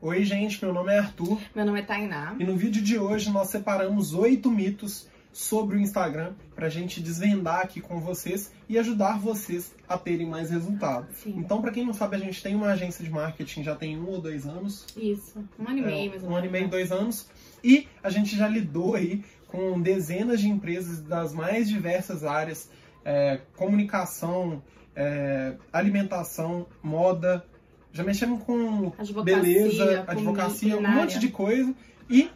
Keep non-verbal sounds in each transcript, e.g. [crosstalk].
Oi, gente, meu nome é Arthur. Meu nome é Tainá. E no vídeo de hoje nós separamos oito mitos sobre o Instagram pra gente desvendar aqui com vocês e ajudar vocês a terem mais resultado. Sim. Então, pra quem não sabe, a gente tem uma agência de marketing já tem um ou dois anos. Isso, um ano e meio, É, mais ou Um ano e meio, né? dois anos. E a gente já lidou aí com dezenas de empresas das mais diversas áreas, é, comunicação, é, alimentação, moda. Já mexemos com Advocacia, beleza, com advocacia, um monte de coisa. E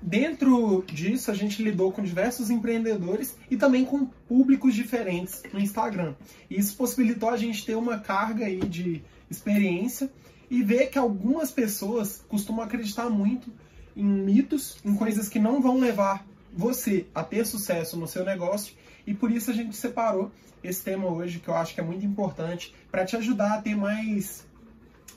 dentro disso a gente lidou com diversos empreendedores e também com públicos diferentes no Instagram. E isso possibilitou a gente ter uma carga aí de experiência e ver que algumas pessoas costumam acreditar muito em mitos, em coisas que não vão levar você a ter sucesso no seu negócio. E por isso a gente separou esse tema hoje, que eu acho que é muito importante, para te ajudar a ter mais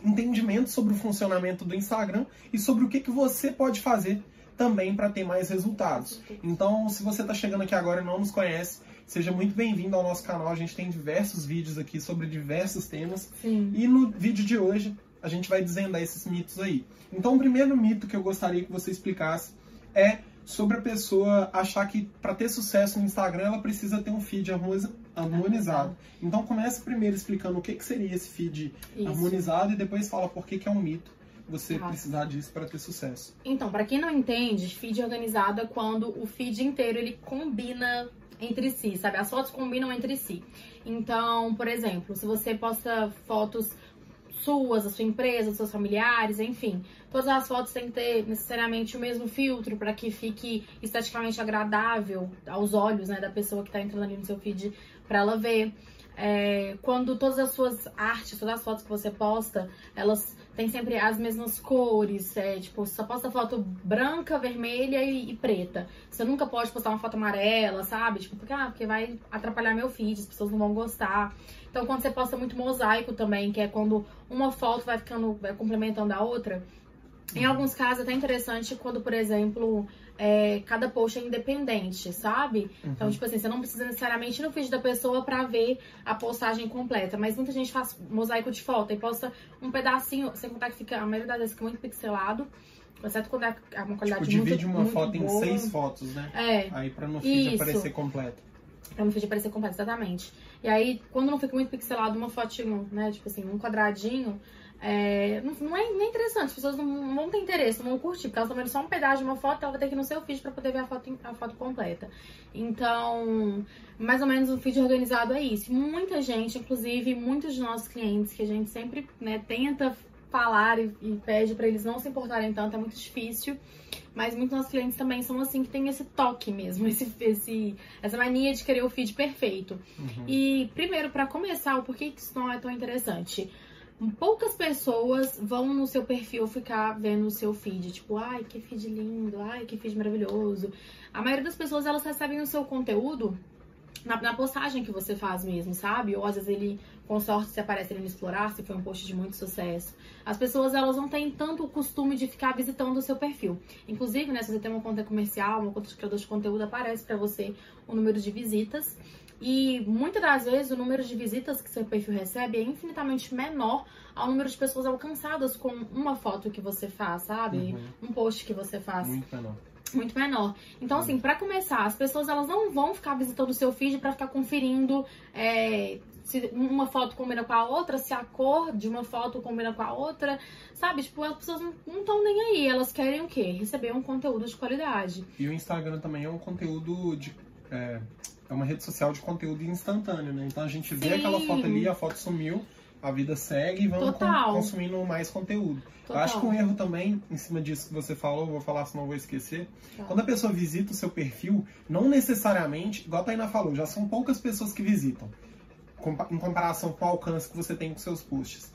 entendimento sobre o funcionamento do Instagram e sobre o que, que você pode fazer também para ter mais resultados. Então, se você está chegando aqui agora e não nos conhece, seja muito bem-vindo ao nosso canal. A gente tem diversos vídeos aqui sobre diversos temas. Sim. E no vídeo de hoje, a gente vai desvendar esses mitos aí. Então, o primeiro mito que eu gostaria que você explicasse é sobre a pessoa achar que para ter sucesso no Instagram ela precisa ter um feed harmoniza- harmonizado. Então, comece primeiro explicando o que, que seria esse feed Isso. harmonizado e depois fala por que, que é um mito você Tá. precisar disso para ter sucesso. Então, pra quem não entende, feed organizado é quando o feed inteiro ele combina entre si, sabe? As fotos combinam entre si. Então, por exemplo, se você posta fotos suas, da sua empresa, dos seus familiares, enfim, todas as fotos têm que ter necessariamente o mesmo filtro para que fique esteticamente agradável aos olhos, né, da pessoa que tá entrando ali no seu feed para ela ver. É, quando todas as suas artes, todas as fotos que você posta, elas têm sempre as mesmas cores, é, tipo, você só posta foto branca, vermelha e, e preta. Você nunca pode postar uma foto amarela, sabe? Tipo, porque, ah, porque vai atrapalhar meu feed, as pessoas não vão gostar. Então, quando você posta muito mosaico também, que é quando uma foto vai ficando, vai complementando a outra. Em alguns casos, é até interessante quando, por exemplo, é, cada post é independente, sabe? Então, tipo assim, você não precisa necessariamente ir no feed da pessoa pra ver a postagem completa. Mas muita gente faz mosaico de foto e posta um pedacinho, sem contar que fica, a maioria das vezes fica muito pixelado. Exceto quando é uma qualidade Tipo, divide muito, uma muito foto em boa. seis fotos, né? É, Aí para no feed Isso. aparecer completo. pra no feed aparecer completo, exatamente. E aí, quando não fica muito pixelado, uma fotinho, né, tipo assim, um quadradinho, é, não, não é nem interessante, as pessoas não, não vão ter interesse, não vão curtir, porque elas estão vendo só um pedaço de uma foto, ela vai ter que ir no seu feed pra poder ver a foto, a foto completa. Então, mais ou menos o feed organizado é isso. Muita gente, inclusive muitos de nossos clientes, que a gente sempre né, tenta falar e, e pede pra eles não se importarem tanto, é muito difícil. Mas muitos nossos clientes também são assim, que tem esse toque mesmo, [laughs] esse, esse, essa mania de querer o feed perfeito. Uhum. E primeiro, pra começar, o porquê que isso não é tão interessante? Poucas pessoas vão no seu perfil ficar vendo o seu feed, tipo, ai, que feed lindo, ai, que feed maravilhoso. A maioria das pessoas, elas recebem o seu conteúdo na, na postagem que você faz mesmo, sabe? Ou às vezes ele, com sorte, se aparece ele no Explorar, se foi um post de muito sucesso. As pessoas, elas não têm tanto o costume de ficar visitando o seu perfil. Inclusive, né, se você tem uma conta comercial, uma conta de criador de conteúdo, aparece pra você o número de visitas. E muitas das vezes o número de visitas que seu perfil recebe é infinitamente menor ao número de pessoas alcançadas com uma foto que você faz, sabe? Uhum. Um post que você faz Muito menor. muito menor. Então, assim, pra começar, as pessoas elas não vão ficar visitando o seu feed pra ficar conferindo é, se uma foto combina com a outra, se a cor de uma foto combina com a outra, sabe? Tipo, as pessoas não estão nem aí. Elas querem o quê? Receber um conteúdo de qualidade. E o Instagram também é um conteúdo de. É, é uma rede social de conteúdo instantâneo, né? Então a gente vê Sim. aquela foto ali, a foto sumiu, a vida segue e vamos con- consumindo mais conteúdo. Eu Total. acho que um erro também, em cima disso que você falou, eu vou falar senão eu vou esquecer. Tá. Quando a pessoa visita o seu perfil, não necessariamente, igual a Tainá falou, já são poucas pessoas que visitam, em comparação com o alcance que você tem com seus posts.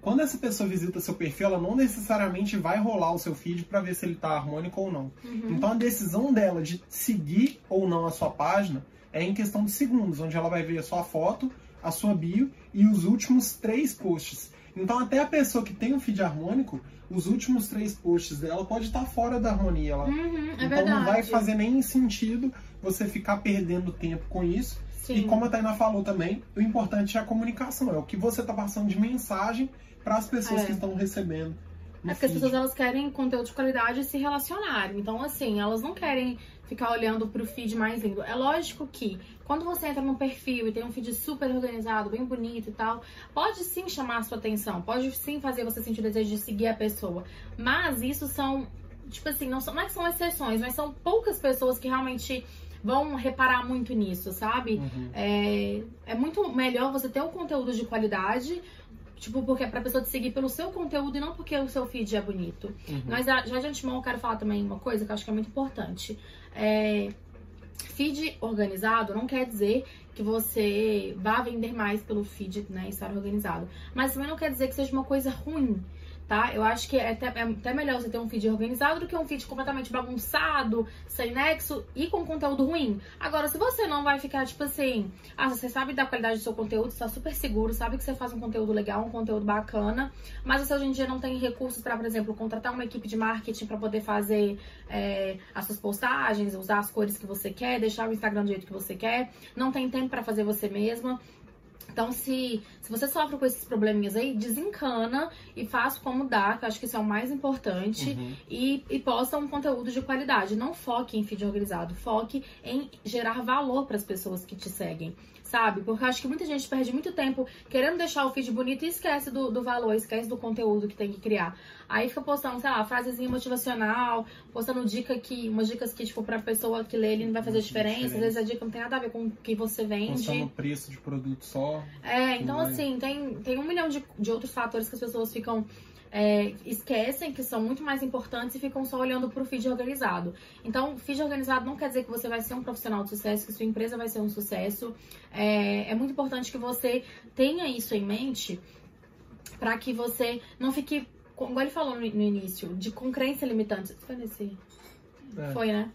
Quando essa pessoa visita seu perfil, ela não necessariamente vai rolar o seu feed para ver se ele tá harmônico ou não. Uhum. Então a decisão dela de seguir ou não a sua página é em questão de segundos, onde ela vai ver a sua foto, a sua bio e os últimos três posts. Então até a pessoa que tem um feed harmônico, os últimos três posts dela pode estar fora da harmonia. Ela, Uhum, é então verdade. não vai fazer nem sentido você ficar perdendo tempo com isso. Sim. E como a Tainá falou também, o importante é a comunicação, é o que você está passando de mensagem para as pessoas É. que estão recebendo É porque as feed. pessoas elas querem conteúdo de qualidade e se relacionarem. Então, assim, elas não querem ficar olhando pro feed mais lindo. É lógico que quando você entra num perfil e tem um feed super organizado, bem bonito e tal, pode sim chamar a sua atenção, pode sim fazer você sentir o desejo de seguir a pessoa. Mas isso são, tipo assim, não, são, não é que são exceções, mas são poucas pessoas que realmente vão reparar muito nisso, sabe? Uhum. É, é muito melhor você ter um conteúdo de qualidade, tipo, porque é pra pessoa te seguir pelo seu conteúdo e não porque o seu feed é bonito. Uhum. Mas já já de antemão eu quero falar também uma coisa que eu acho que é muito importante. É, feed organizado não quer dizer que você vá vender mais pelo feed, né, estar organizado. Mas também não quer dizer que seja uma coisa ruim, tá? Eu acho que é até, é até melhor você ter um feed organizado do que um feed completamente bagunçado, sem nexo e com conteúdo ruim. Agora, se você não vai ficar, tipo assim, ah, você sabe da qualidade do seu conteúdo, está super seguro, sabe que você faz um conteúdo legal, um conteúdo bacana, mas você hoje em dia não tem recursos para, por exemplo, contratar uma equipe de marketing para poder fazer é, as suas postagens, usar as cores que você quer, deixar o Instagram do jeito que você quer, não tem tempo para fazer você mesma. Então, se, se você sofre com esses probleminhas aí, desencana e faz como dá, que eu acho que isso é o mais importante. Uhum. E, e posta um conteúdo de qualidade. Não foque em feed organizado, foque em gerar valor para as pessoas que te seguem. Sabe? Porque eu acho que muita gente perde muito tempo querendo deixar o feed bonito e esquece do, do valor, esquece do conteúdo que tem que criar. Aí fica postando, sei lá, frasezinha motivacional, postando dica que, umas dicas que, tipo, pra pessoa que lê ele não vai fazer faz diferença. Às diferença. vezes a dica não tem nada a ver com o que você vende. Postando o preço de produto só. É, então assim, tem, tem um milhão de, de outros fatores que as pessoas ficam. É, esquecem que são muito mais importantes e ficam só olhando pro feed organizado. Então, feed organizado não quer dizer que você vai ser um profissional de sucesso, que sua empresa vai ser um sucesso. É, é muito importante que você tenha isso em mente para que você não fique, como ele falou no, no início, de com crença limitante. Foi nesse. É. Foi, né?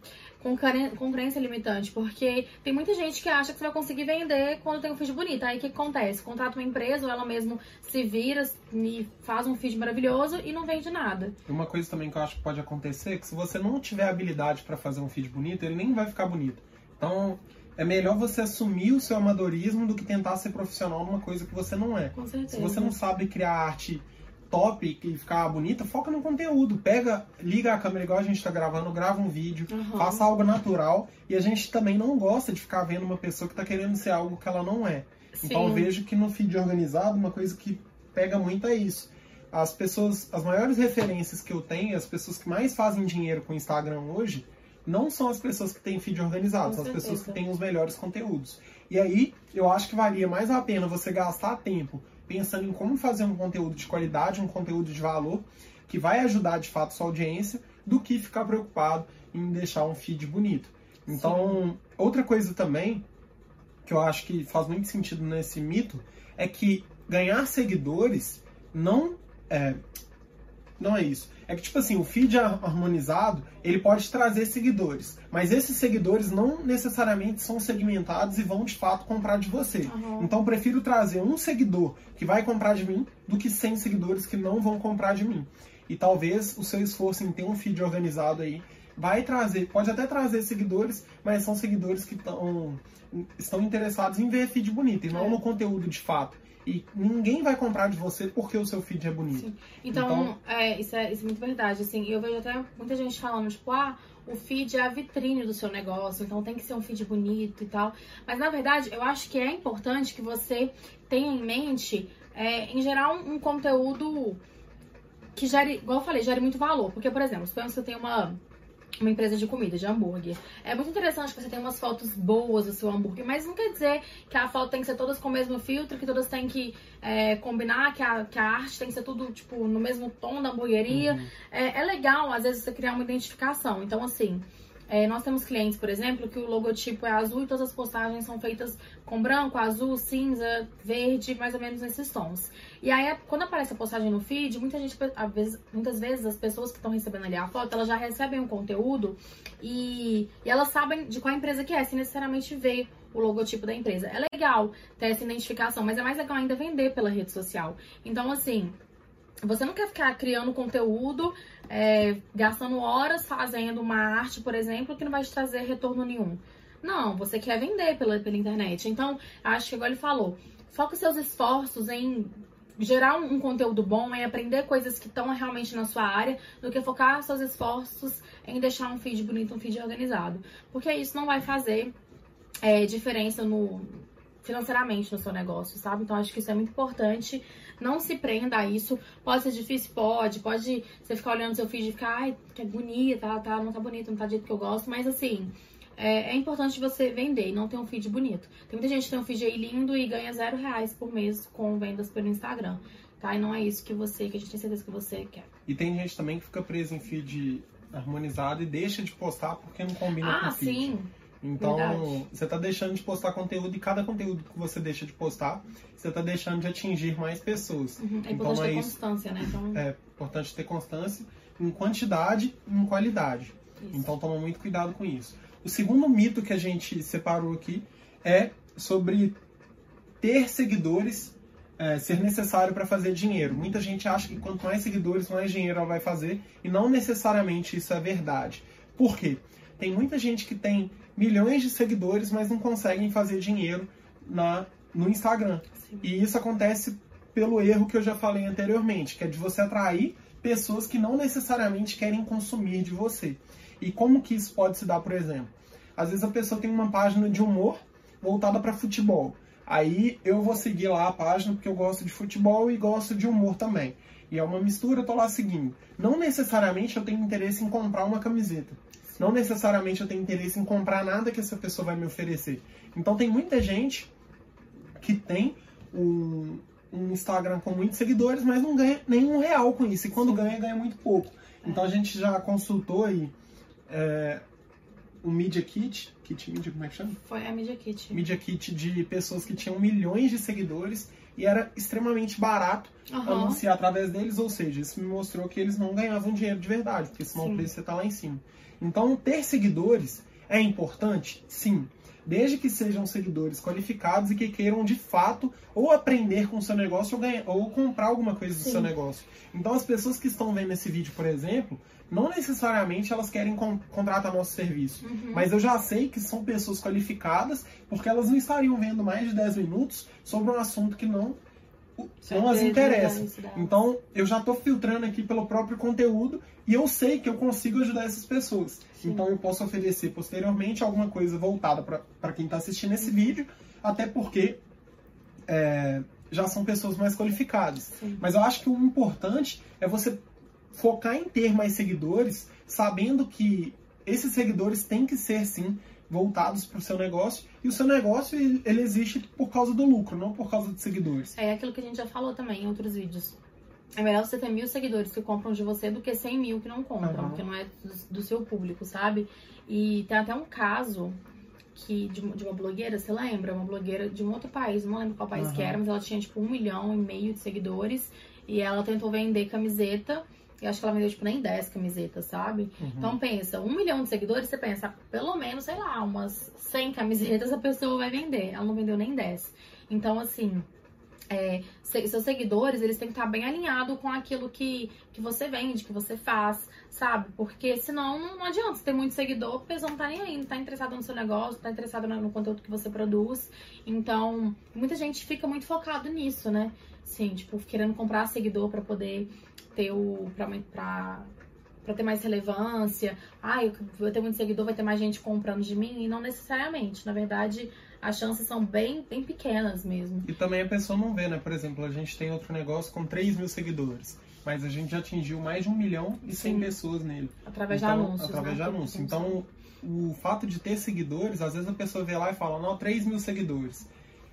Com, com crença limitante, porque tem muita gente que acha que você vai conseguir vender quando tem um feed bonito. Aí o que acontece? Contrata uma empresa ou ela mesmo se vira e faz um feed maravilhoso e não vende nada. E uma coisa também que eu acho que pode acontecer é que se você não tiver habilidade para fazer um feed bonito, ele nem vai ficar bonito. Então, é melhor você assumir o seu amadorismo do que tentar ser profissional numa coisa que você não é. Com certeza. Se você não sabe criar arte top e ficar bonita, foca no conteúdo. Pega, liga a câmera igual a gente tá gravando, grava um vídeo, Aham. faça algo natural. E a gente também não gosta de ficar vendo uma pessoa que tá querendo ser algo que ela não é. Então eu Sim. vejo que no feed organizado, uma coisa que pega muito é isso. As pessoas, as maiores referências que eu tenho, as pessoas que mais fazem dinheiro com o Instagram hoje, não são as pessoas que têm feed organizado, Com são as pessoas que têm os melhores conteúdos. E aí, eu acho que valia mais a pena você gastar tempo pensando em como fazer um conteúdo de qualidade, um conteúdo de valor, que vai ajudar de fato sua audiência, do que ficar preocupado em deixar um feed bonito. Então, outra coisa também que eu acho que faz muito sentido nesse mito é que ganhar seguidores não é não é isso. É que tipo assim, o feed har- harmonizado, ele pode trazer seguidores, mas esses seguidores não necessariamente são segmentados e vão de fato comprar de você. Aham. Então eu prefiro trazer um seguidor que vai comprar de mim do que 100 seguidores que não vão comprar de mim. E talvez o seu esforço em ter um feed organizado aí vai trazer, pode até trazer seguidores, mas são seguidores que tão, estão interessados em ver feed bonito e não É. no conteúdo de fato. E ninguém vai comprar de você porque o seu feed é bonito. Sim. Então, Então- é, isso é, isso é muito verdade, assim, eu vejo até muita gente falando, tipo, ah, o feed é a vitrine do seu negócio, então tem que ser um feed bonito e tal. Mas, na verdade, eu acho que é importante que você tenha em mente, é, em geral, um, um conteúdo que gere, igual eu falei, gere muito valor. Porque, por exemplo, suponhamos que você tem uma, uma empresa de comida, de hambúrguer. É muito interessante que você tenha umas fotos boas do seu hambúrguer, mas não quer dizer que a foto tem que ser todas com o mesmo filtro, que todas têm que é, combinar, que a, que a arte tem que ser tudo, tipo, no mesmo tom da hamburgueria. Uhum. É, é legal, às vezes, você criar uma identificação. Então, assim, é, nós temos clientes, por exemplo, que o logotipo é azul e todas as postagens são feitas com branco, azul, cinza, verde, mais ou menos nesses tons. E aí, quando aparece a postagem no feed, muita gente, vezes, muitas vezes, as pessoas que estão recebendo ali a foto, elas já recebem o conteúdo e, e elas sabem de qual empresa que é, sem necessariamente ver o logotipo da empresa. É legal ter essa identificação, mas é mais legal ainda vender pela rede social. Então, assim, você não quer ficar criando conteúdo, é, gastando horas fazendo uma arte, por exemplo, que não vai te trazer retorno nenhum. Não, você quer vender pela, pela internet. Então, acho que igual ele falou, foca seus esforços em gerar um, um conteúdo bom, em aprender coisas que estão realmente na sua área, do que focar seus esforços em deixar um feed bonito, um feed organizado. Porque isso não vai fazer é, diferença no financeiramente no seu negócio, sabe? Então acho que isso é muito importante. Não se prenda a isso. Pode ser difícil, pode. Pode você ficar olhando seu feed e ficar, ai, que é bonita, tá, tá, não tá bonito, não tá do jeito que eu gosto, mas assim, é, é, importante você vender e não ter um feed bonito. Tem muita gente que tem um feed aí lindo e ganha zero reais por mês com vendas pelo Instagram. Tá? E não é isso que você, que a gente tem certeza que você quer. E tem gente também que fica presa em feed harmonizado e deixa de postar porque não combina ah, com o feed. sim. Então, Verdade. você está deixando de postar conteúdo e cada conteúdo que você deixa de postar, você está deixando de atingir mais pessoas. Uhum. É então, importante é ter isso. constância, né? Então, É importante ter constância em quantidade e em qualidade. isso. Então, toma muito cuidado com isso. O segundo mito que a gente separou aqui é sobre ter seguidores é, ser necessário para fazer dinheiro. Muita gente acha que quanto mais seguidores, mais dinheiro ela vai fazer, e não necessariamente isso é verdade. Por quê? Tem muita gente que tem milhões de seguidores, mas não conseguem fazer dinheiro na, no Instagram. Sim. E isso acontece pelo erro que eu já falei anteriormente, que é de você atrair pessoas que não necessariamente querem consumir de você. E como que isso pode se dar, por exemplo? Às vezes a pessoa tem uma página de humor voltada para futebol. Aí eu vou seguir lá a página porque eu gosto de futebol e gosto de humor também. E é uma mistura, eu tô lá seguindo. Não necessariamente eu tenho interesse em comprar uma camiseta. Não necessariamente eu tenho interesse em comprar nada que essa pessoa vai me oferecer. Então tem muita gente que tem um, um Instagram com muitos seguidores, mas não ganha nenhum real com isso. E quando ganha, ganha muito pouco. Então a gente já consultou aí é, um Media Kit, Kit Media, como é que chama? Foi a Media Kit. Media Kit de pessoas que tinham milhões de seguidores e era extremamente barato Aham. anunciar através deles, ou seja, isso me mostrou que eles não ganhavam dinheiro de verdade, porque senão Sim. o preço está lá em cima. Então, ter seguidores é importante? Sim. Desde que sejam seguidores qualificados e que queiram de fato ou aprender com o seu negócio ou, ganhar, ou comprar alguma coisa do Sim. seu negócio. Então, as pessoas que estão vendo esse vídeo, por exemplo, não necessariamente elas querem con- contratar nosso serviço. Uhum. Mas eu já sei que são pessoas qualificadas, porque elas não estariam vendo mais de 10 minutos sobre um assunto que não, não as Certeza, interessa. dá. Então, eu já estou filtrando aqui pelo próprio conteúdo e eu sei que eu consigo ajudar essas pessoas. Sim. Então, eu posso oferecer posteriormente alguma coisa voltada para quem está assistindo esse vídeo, até porque é, já são pessoas mais qualificadas. Sim. Mas eu acho que o importante é você focar em ter mais seguidores, sabendo que esses seguidores têm que ser, sim, voltados para o seu negócio. E o seu negócio, ele existe por causa do lucro, não por causa de seguidores. É aquilo que a gente já falou também em outros vídeos. É melhor você ter mil seguidores que compram de você do que 100 mil que não compram, Aham. porque não é do, seu público, sabe? E tem até um caso que de, de uma blogueira, você lembra? Uma blogueira de um outro país, não lembro qual país que Aham. era, mas ela tinha tipo um milhão e meio de seguidores e ela tentou vender camiseta. E acho que ela vendeu, tipo, nem 10 camisetas, sabe? Uhum. Então pensa, um milhão de seguidores, você pensa, pelo menos, sei lá, umas 100 camisetas a pessoa vai vender. Ela não vendeu nem 10. Então, assim, é, se- seus seguidores, eles têm que estar bem alinhados com aquilo que, que você vende, que você faz, sabe? Porque senão não, não adianta você ter muito seguidor, porque eles não tá nem aí, não tá interessado no seu negócio, tá interessado no, conteúdo que você produz. Então, muita gente fica muito focado nisso, né? Sim, tipo, querendo comprar seguidor pra poder ter o. pra, pra ter mais relevância. Ah, eu vou ter muito seguidor, vai ter mais gente comprando de mim. E não necessariamente. Na verdade, as chances são bem, bem pequenas mesmo. E também a pessoa não vê, né? Por exemplo, a gente tem outro negócio com 3 mil seguidores, mas a gente já atingiu mais de 1 milhão e 100 Sim. pessoas nele. Através Então, de anúncios. Através né? de anúncios. Então, o fato de ter seguidores, às vezes a pessoa vê lá e fala, não, 3 mil seguidores.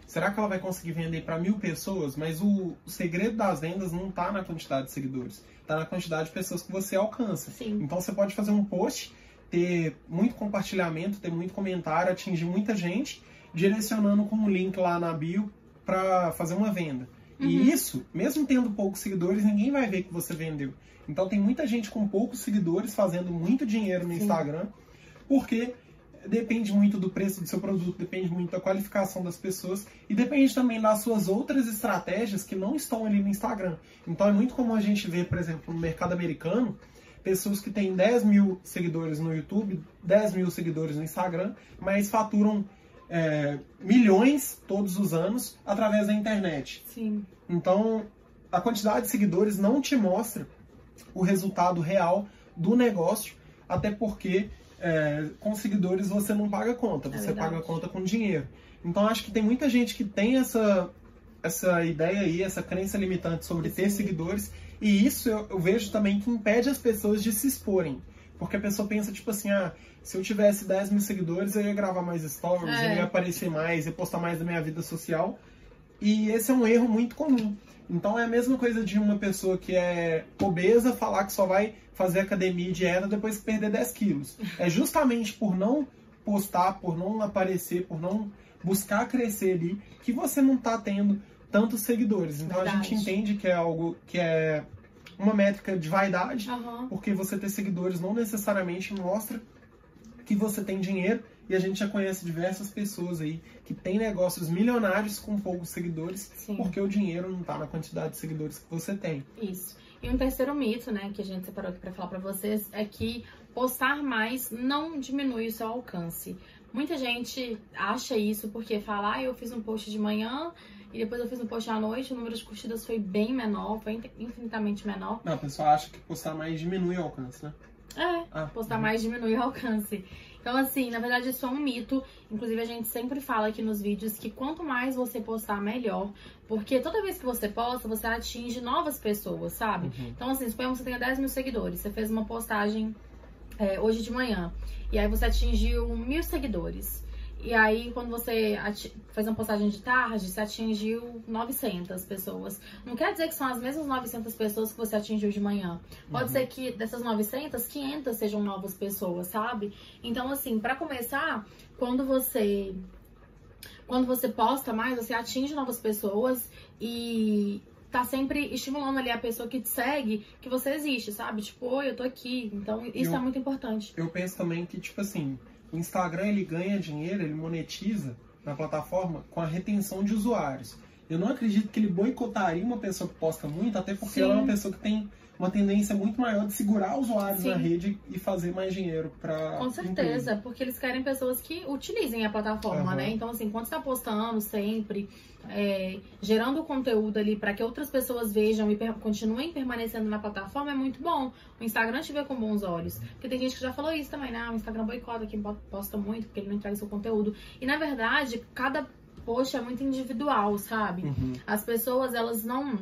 Será que ela vai conseguir vender para mil pessoas? Mas o, o segredo das vendas não está na quantidade de seguidores, está na quantidade de pessoas que você alcança. Sim. Então você pode fazer um post, ter muito compartilhamento, ter muito comentário, atingir muita gente, direcionando com um link lá na bio para fazer uma venda. Uhum. E isso, mesmo tendo poucos seguidores, ninguém vai ver que você vendeu. Então tem muita gente com poucos seguidores fazendo muito dinheiro no Sim. Instagram, porque depende muito do preço do seu produto, depende muito da qualificação das pessoas e depende também das suas outras estratégias que não estão ali no Instagram. Então é muito comum a gente ver, por exemplo, no mercado americano, pessoas que têm 10 mil seguidores no YouTube, 10 mil seguidores no Instagram, mas faturam é, milhões todos os anos através da internet. Sim. Então, a quantidade de seguidores não te mostra o resultado real do negócio, até porque é, com seguidores você não paga conta, você é paga conta com dinheiro. Então acho que tem muita gente que tem essa, essa ideia aí, essa crença limitante sobre Sim. ter seguidores, e isso eu, eu vejo também que impede as pessoas de se exporem. Porque a pessoa pensa, tipo assim, ah, se eu tivesse 10 mil seguidores, eu ia gravar mais stories, é. eu ia aparecer mais, ia postar mais da minha vida social. E esse é um erro muito comum. Então é a mesma coisa de uma pessoa que é obesa falar que só vai fazer academia e dieta depois que perder 10 quilos. É justamente por não postar, por não aparecer, por não buscar crescer ali, que você não está tendo tantos seguidores. Então Verdade. a gente entende que é algo que é uma métrica de vaidade, uhum. porque você ter seguidores não necessariamente mostra que você tem dinheiro e a gente já conhece diversas pessoas aí que têm negócios milionários com poucos seguidores, Sim. porque o dinheiro não está na quantidade de seguidores que você tem. Isso. E um terceiro mito, né, que a gente separou aqui para falar para vocês é que postar mais não diminui o seu alcance. Muita gente acha isso porque fala, ah, eu fiz um post de manhã e depois eu fiz um post à noite, o número de curtidas foi bem menor, foi infinitamente menor. Não, a pessoa acha que postar mais diminui o alcance, né? É, ah, postar uhum. mais diminui o alcance. Então, assim, na verdade, isso é um mito. Inclusive, a gente sempre fala aqui nos vídeos que quanto mais você postar, melhor. Porque toda vez que você posta, você atinge novas pessoas, sabe? Uhum. Então, assim, suponhamos que você tenha 10 mil seguidores. Você fez uma postagem é, hoje de manhã. E aí você atingiu mil seguidores. E aí, quando você faz uma postagem de tarde, você atingiu 900 pessoas. Não quer dizer que são as mesmas 900 pessoas que você atingiu de manhã. Pode uhum. ser que dessas 900, 500 sejam novas pessoas, sabe? Então, assim, para começar, quando você quando você posta mais, você atinge novas pessoas e tá sempre estimulando ali a pessoa que te segue que você existe, sabe? Tipo, oi, eu tô aqui. Então, isso eu, é muito importante. Eu penso também que, tipo assim, o Instagram ele ganha dinheiro, ele monetiza na plataforma com a retenção de usuários. Eu não acredito que ele boicotaria uma pessoa que posta muito, até porque Sim. ela é uma pessoa que tem uma tendência muito maior de segurar usuários Sim. na rede e fazer mais dinheiro para Com certeza, empresa. porque eles querem pessoas que utilizem a plataforma, uhum. né? Então, assim, quando está postando sempre, é, gerando conteúdo ali para que outras pessoas vejam e per continuem permanecendo na plataforma, é muito bom. O Instagram te vê com bons olhos. Porque tem gente que já falou isso também, né? O Instagram boicota quem posta muito, porque ele não entrega seu conteúdo. E, na verdade, cada post é muito individual, sabe? Uhum. As pessoas, elas não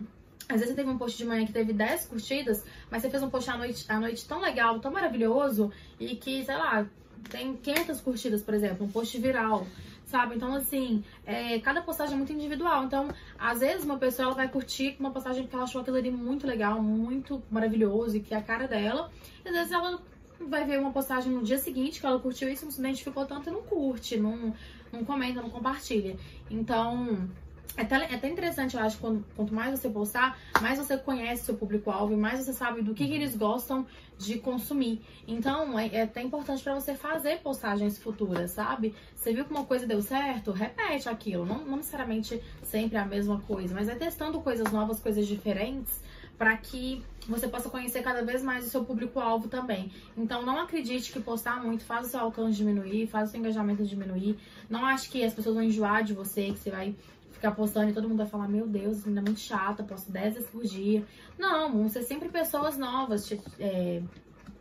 às vezes você teve um post de manhã que teve 10 curtidas, mas você fez um post à noite, à noite tão legal, tão maravilhoso, e que, sei lá, tem 500 curtidas, por exemplo, um post viral, sabe? Então, assim, é, cada postagem é muito individual. Então, às vezes uma pessoa ela vai curtir uma postagem porque ela achou aquilo ali muito legal, muito maravilhoso, e que é a cara dela. E às vezes ela vai ver uma postagem no dia seguinte que ela curtiu isso, não se identificou tanto e não curte, não, não comenta, não compartilha. Então, é até, é até interessante, eu acho, quando, quanto mais você postar, mais você conhece seu público-alvo e mais você sabe do que, que eles gostam de consumir. Então, é, é até importante para você fazer postagens futuras, sabe? Você viu que uma coisa deu certo? Repete aquilo. Não, não necessariamente sempre a mesma coisa, mas é testando coisas novas, coisas diferentes, para que você possa conhecer cada vez mais o seu público-alvo também. Então, não acredite que postar muito faz o seu alcance diminuir, faz o seu engajamento diminuir. Não acho que as pessoas vão enjoar de você, que você vai ficar postando e todo mundo vai falar, meu Deus, ainda é muito chata, posto 10 vezes por dia. Não, vão ser sempre pessoas novas te, é,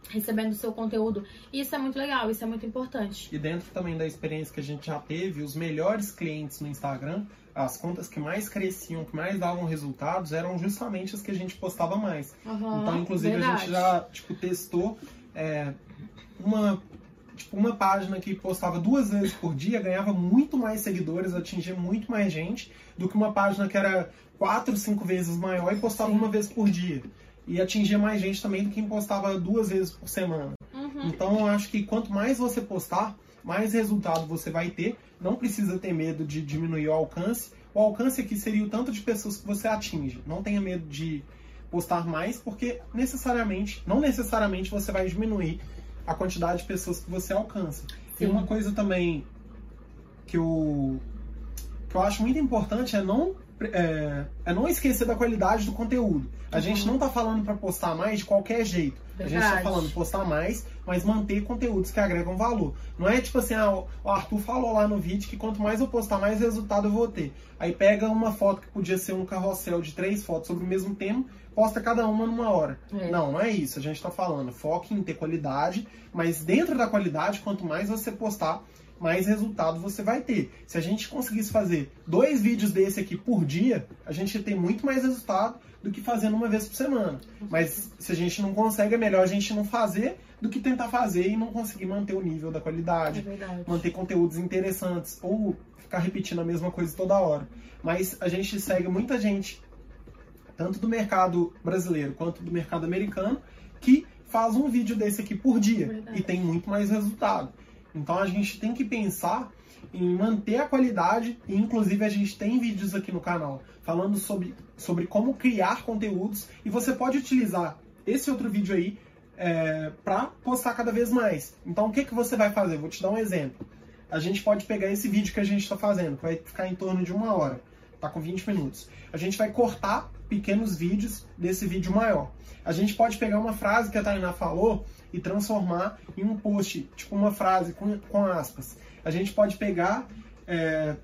recebendo o seu conteúdo. E isso é muito legal, isso é muito importante. E dentro também da experiência que a gente já teve, os melhores clientes no Instagram, as contas que mais cresciam, que mais davam resultados, eram justamente as que a gente postava mais. Uhum, então, inclusive, verdade. a gente já tipo, testou é, uma tipo, uma página que postava duas vezes por dia ganhava muito mais seguidores, atingia muito mais gente, do que uma página que era quatro, cinco vezes maior e postava Sim. uma vez por dia. E atingia mais gente também do que quem postava duas vezes por semana. Uhum. Então eu acho que quanto mais você postar, mais resultado você vai ter. Não precisa ter medo de diminuir o alcance. O alcance aqui seria o tanto de pessoas que você atinge. Não tenha medo de postar mais, porque necessariamente, não necessariamente você vai diminuir a quantidade de pessoas que você alcança. Sim. E uma coisa também que eu, que eu acho muito importante é não é, é não esquecer da qualidade do conteúdo. A Uhum. gente não tá falando para postar mais de qualquer jeito. A gente tá Verdade. falando postar mais, mas manter conteúdos que agregam valor. Não é tipo assim, ah, o Arthur falou lá no vídeo que quanto mais eu postar, mais resultado eu vou ter. Aí pega uma foto que podia ser um carrossel de três fotos sobre o mesmo tema, posta cada uma numa hora. É. Não, não é isso. A gente tá falando. Foque em ter qualidade, mas dentro da qualidade, quanto mais você postar, mais resultado você vai ter. Se a gente conseguisse fazer dois vídeos desse aqui por dia, a gente ia ter muito mais resultado do que fazendo uma vez por semana. Mas se a gente não consegue, é melhor a gente não fazer do que tentar fazer e não conseguir manter o nível da É qualidade, verdade. manter conteúdos interessantes ou ficar repetindo a mesma coisa toda hora. Mas a gente segue muita gente, tanto do mercado brasileiro quanto do mercado americano, que faz um vídeo desse aqui por dia Verdade. e tem muito mais resultado. Então a gente tem que pensar em manter a qualidade e inclusive a gente tem vídeos aqui no canal falando sobre, sobre como criar conteúdos e você pode utilizar esse outro vídeo aí para postar cada vez mais. Então o que, que você vai fazer? Vou te dar um exemplo. A gente pode pegar esse vídeo que a gente está fazendo, que vai ficar em torno de uma hora, tá com 20 minutos. A gente vai cortar pequenos vídeos desse vídeo maior. A gente pode pegar uma frase que a Tainá falou e transformar em um post, tipo uma frase com, com aspas. A gente pode pegar é,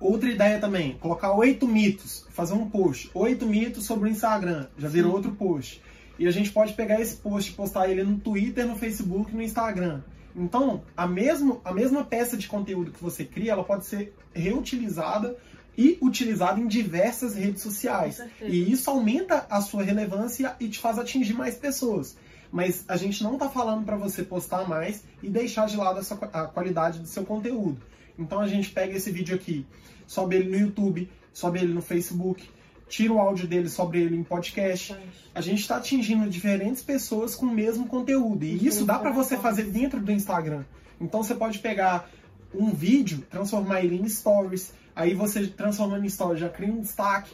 outra ideia também, colocar oito mitos, fazer um post, oito mitos sobre o Instagram, já virou Sim. outro post. E a gente pode pegar esse post e postar ele no Twitter, no Facebook no Instagram. Então, a, mesmo, a mesma peça de conteúdo que você cria, ela pode ser reutilizada e utilizada em diversas redes sociais. E isso aumenta a sua relevância e te faz atingir mais pessoas. Mas a gente não está falando para você postar mais e deixar de lado essa, a qualidade do seu conteúdo. Então a gente pega esse vídeo aqui, sobe ele no YouTube, sobe ele no Facebook, tira o áudio dele, sobe ele em podcast. A gente está atingindo diferentes pessoas com o mesmo conteúdo. E isso dá para você fazer dentro do Instagram. Então você pode pegar um vídeo, transformar ele em stories. Aí você transformando em stories, já cria um destaque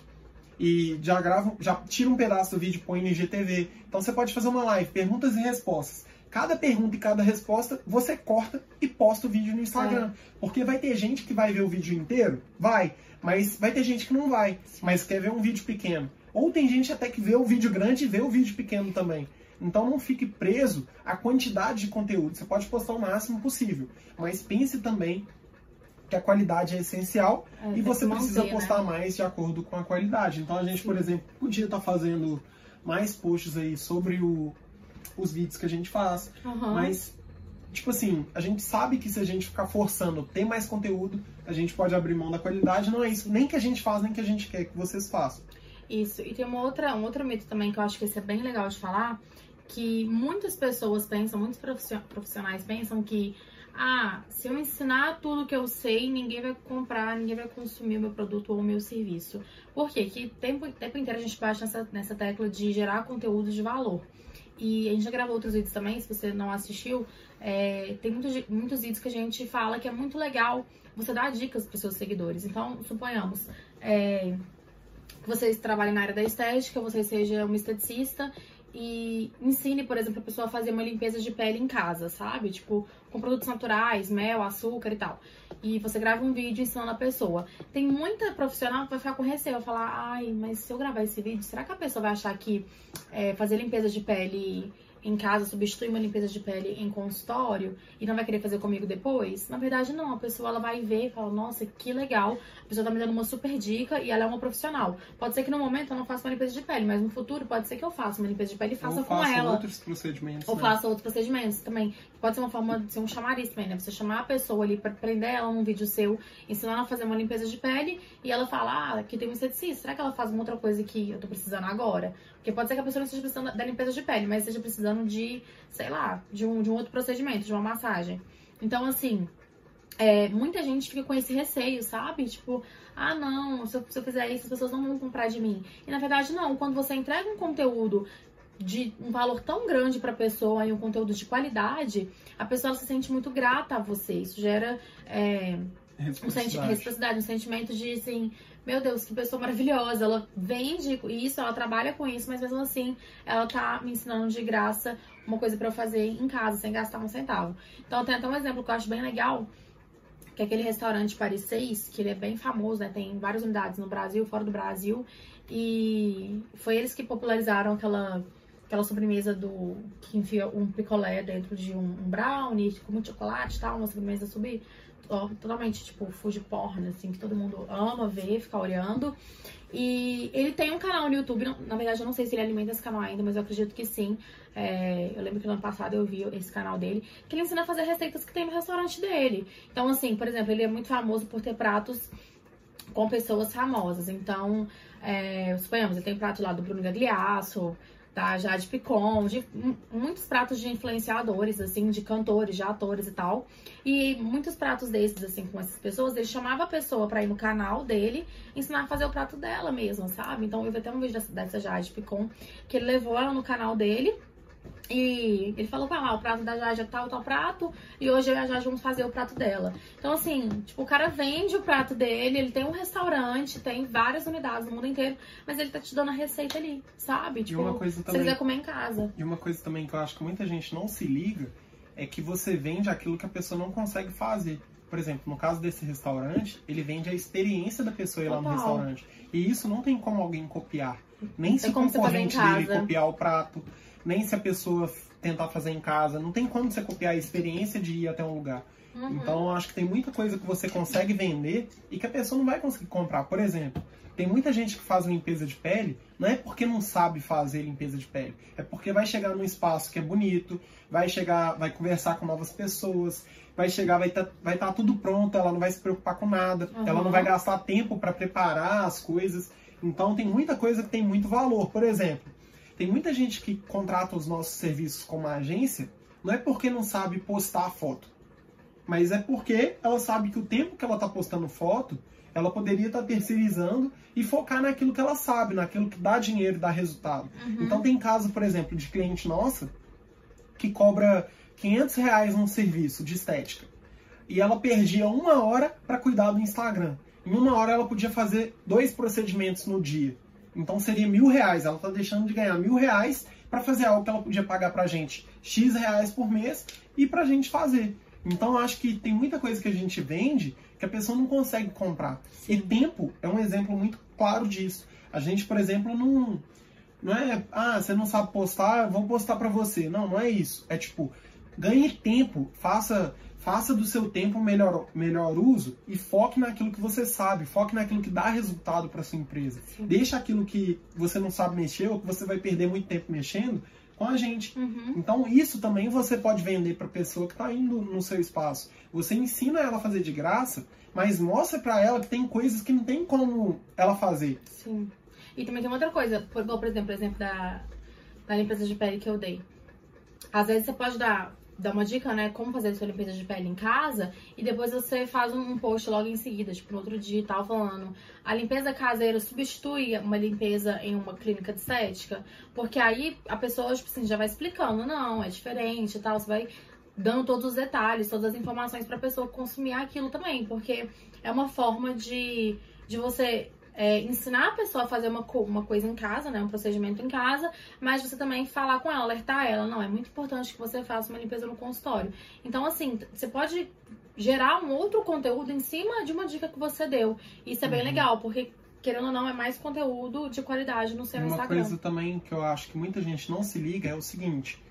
e já grava, já tira um pedaço do vídeo e põe no IGTV. Então você pode fazer uma live, perguntas e respostas. Cada pergunta e cada resposta você corta e posta o vídeo no Instagram. Porque vai ter gente que vai ver o vídeo inteiro? Vai. Mas vai ter gente que não vai, mas quer ver um vídeo pequeno. Ou tem gente até que vê o vídeo grande e vê o vídeo pequeno também. Então não fique preso à quantidade de conteúdo. Você pode postar o máximo possível, mas pense também que a qualidade é essencial É, e você precisa manter, postar né? mais de acordo com a qualidade. Então a gente, por Sim. exemplo, podia estar fazendo mais posts aí sobre o- os vídeos que a gente faz, Aham. mas tipo assim, a gente sabe que se a gente ficar forçando ter mais conteúdo, a gente pode abrir mão da qualidade. Não é isso nem que a gente faz, nem que a gente quer que vocês façam. Isso, e tem uma outra, um outro mito também que eu acho que esse é bem legal de falar, que muitas pessoas pensam, muitos profissio- profissionais pensam que, ah, se eu ensinar tudo que eu sei, ninguém vai comprar, ninguém vai consumir o meu produto ou o meu serviço. Por quê? Que tempo, tempo inteiro a gente bate nessa, nessa tecla de gerar conteúdo de valor. E a gente já gravou outros vídeos também, se você não assistiu, é, tem muitos, muitos vídeos que a gente fala que é muito legal você dar dicas para seus seguidores. Então, suponhamos, é, que vocês trabalhem na área da estética, você seja uma esteticista e ensine, por exemplo, a pessoa a fazer uma limpeza de pele em casa, sabe? Tipo, com produtos naturais, mel, açúcar e tal. E você grava um vídeo ensinando a pessoa. Tem muita profissional que vai ficar com receio, vai falar, ai, mas se eu gravar esse vídeo, será que a pessoa vai achar que é, fazer limpeza de pele em casa substitui uma limpeza de pele em consultório e não vai querer fazer comigo depois? Na verdade, não. A pessoa ela vai ver e fala, nossa, que legal. A pessoa tá me dando uma super dica e ela é uma profissional. Pode ser que no momento eu não faça uma limpeza de pele, mas no futuro pode ser que eu faça uma limpeza de pele e faça Ou com faça ela. outros procedimentos. Ou né? faça outros procedimentos também. Pode ser uma forma de ser um chamariz também, né? Você chamar a pessoa ali pra prender ela num vídeo seu, ensinar ela a fazer uma limpeza de pele e ela fala, ah, aqui tem um esteticista, será que ela faz uma outra coisa que eu tô precisando agora? Porque pode ser que a pessoa não esteja precisando da limpeza de pele, mas esteja precisando de, sei lá, de um, de um outro procedimento, de uma massagem. Então, assim, é, muita gente fica com esse receio, sabe? Tipo, ah, não, se eu, se eu fizer isso, as pessoas não vão comprar de mim. E na verdade, não. Quando você entrega um conteúdo de um valor tão grande pra pessoa e um conteúdo de qualidade, a pessoa se sente muito grata a você. Isso gera é, um senti reciprocidade, um sentimento de assim, meu Deus, que pessoa maravilhosa. Ela vende isso, ela trabalha com isso, mas mesmo assim ela tá me ensinando de graça uma coisa pra eu fazer em casa, sem gastar um centavo. Então tem até um exemplo que eu acho bem legal. que é aquele restaurante Paris 6, que ele é bem famoso, né? Tem várias unidades no Brasil, fora do Brasil. E foi eles que popularizaram aquela, aquela sobremesa do que enfia um picolé dentro de um, um brownie com muito chocolate e tal, uma sobremesa subir totalmente, tipo, food porn, assim, que todo mundo ama ver, ficar olhando. E ele tem um canal no YouTube, na verdade eu não sei se ele alimenta esse canal ainda, mas eu acredito que sim. É, eu lembro que no ano passado eu vi esse canal dele, que ele ensina a fazer receitas que tem no restaurante dele. Então, assim, por exemplo, ele é muito famoso por ter pratos com pessoas famosas. Então, é, suponhamos, ele tem prato lá do Bruno Gagliasso, da Jade Picon, de muitos pratos de influenciadores, assim, de cantores, de atores e tal. E muitos pratos desses, assim, com essas pessoas, ele chamava a pessoa pra ir no canal dele ensinar a fazer o prato dela mesmo, sabe? Então eu vi até um vídeo dessa, dessa Jade Picon, que ele levou ela no canal dele e ele falou, ah, o prato da Jade é tal, tal prato, e hoje eu e a Jade vamos fazer o prato dela. Então, assim, tipo, o cara vende o prato dele, ele tem um restaurante, tem várias unidades no mundo inteiro, mas ele tá te dando a receita ali, sabe? Tipo, e uma coisa também, se quiser comer em casa. E uma coisa também que eu acho que muita gente não se liga é que você vende aquilo que a pessoa não consegue fazer. Por exemplo, no caso desse restaurante, ele vende a experiência da pessoa ir Total. lá no restaurante. E isso não tem como alguém copiar. Nem se o concorrente dele copiar o prato nem se a pessoa tentar fazer em casa. Não tem como você copiar a experiência de ir até um lugar. Uhum. Então, eu acho que tem muita coisa que você consegue vender e que a pessoa não vai conseguir comprar. Por exemplo, tem muita gente que faz limpeza de pele, não é porque não sabe fazer limpeza de pele, é porque vai chegar num espaço que é bonito, vai chegar, vai conversar com novas pessoas, vai chegar, vai estar tá, vai tá tudo pronto, ela não vai se preocupar com nada, uhum. ela não vai gastar tempo para preparar as coisas. Então, tem muita coisa que tem muito valor. Por exemplo, tem muita gente que contrata os nossos serviços como agência, não é porque não sabe postar a foto, mas é porque ela sabe que o tempo que ela está postando foto, ela poderia estar tá terceirizando e focar naquilo que ela sabe, naquilo que dá dinheiro, dá resultado. Uhum. Então tem caso, por exemplo, de cliente nossa que cobra 500 reais num serviço de estética e ela perdia uma hora para cuidar do Instagram. Em uma hora ela podia fazer dois procedimentos no dia. Então seria mil reais. Ela está deixando de ganhar mil reais para fazer algo que ela podia pagar para gente X reais por mês e para a gente fazer. Então acho que tem muita coisa que a gente vende que a pessoa não consegue comprar. E tempo é um exemplo muito claro disso. A gente, por exemplo, não. Não é, ah, você não sabe postar, vou postar para você. Não, não é isso. É tipo, ganhe tempo, faça Faça do seu tempo o melhor, melhor uso e foque naquilo que você sabe, foque naquilo que dá resultado para sua empresa. Sim. Deixa aquilo que você não sabe mexer ou que você vai perder muito tempo mexendo com a gente. Uhum. Então, isso também você pode vender para pessoa que está indo no seu espaço. Você ensina ela a fazer de graça, mas mostra para ela que tem coisas que não tem como ela fazer. Sim. E também tem uma outra coisa, por, por exemplo, o exemplo da, da limpeza de pele que eu dei. Às vezes você pode dar dar uma dica, né? Como fazer sua limpeza de pele em casa. E depois você faz um post logo em seguida, tipo, no outro dia e tal, falando. A limpeza caseira substitui uma limpeza em uma clínica de estética. Porque aí a pessoa, tipo assim, já vai explicando, não, é diferente e tal. Você vai dando todos os detalhes, todas as informações pra pessoa consumir aquilo também. Porque é uma forma de, de você é, ensinar a pessoa a fazer uma, uma coisa em casa, né? Um procedimento em casa, mas você também falar com ela, alertar ela. Não, é muito importante que você faça uma limpeza no consultório. Então, assim, você pode gerar um outro conteúdo em cima de uma dica que você deu. Isso é bem uhum. legal, porque querendo ou não, é mais conteúdo de qualidade no seu uma Instagram. Uma coisa também que eu acho que muita gente não se liga é o seguinte: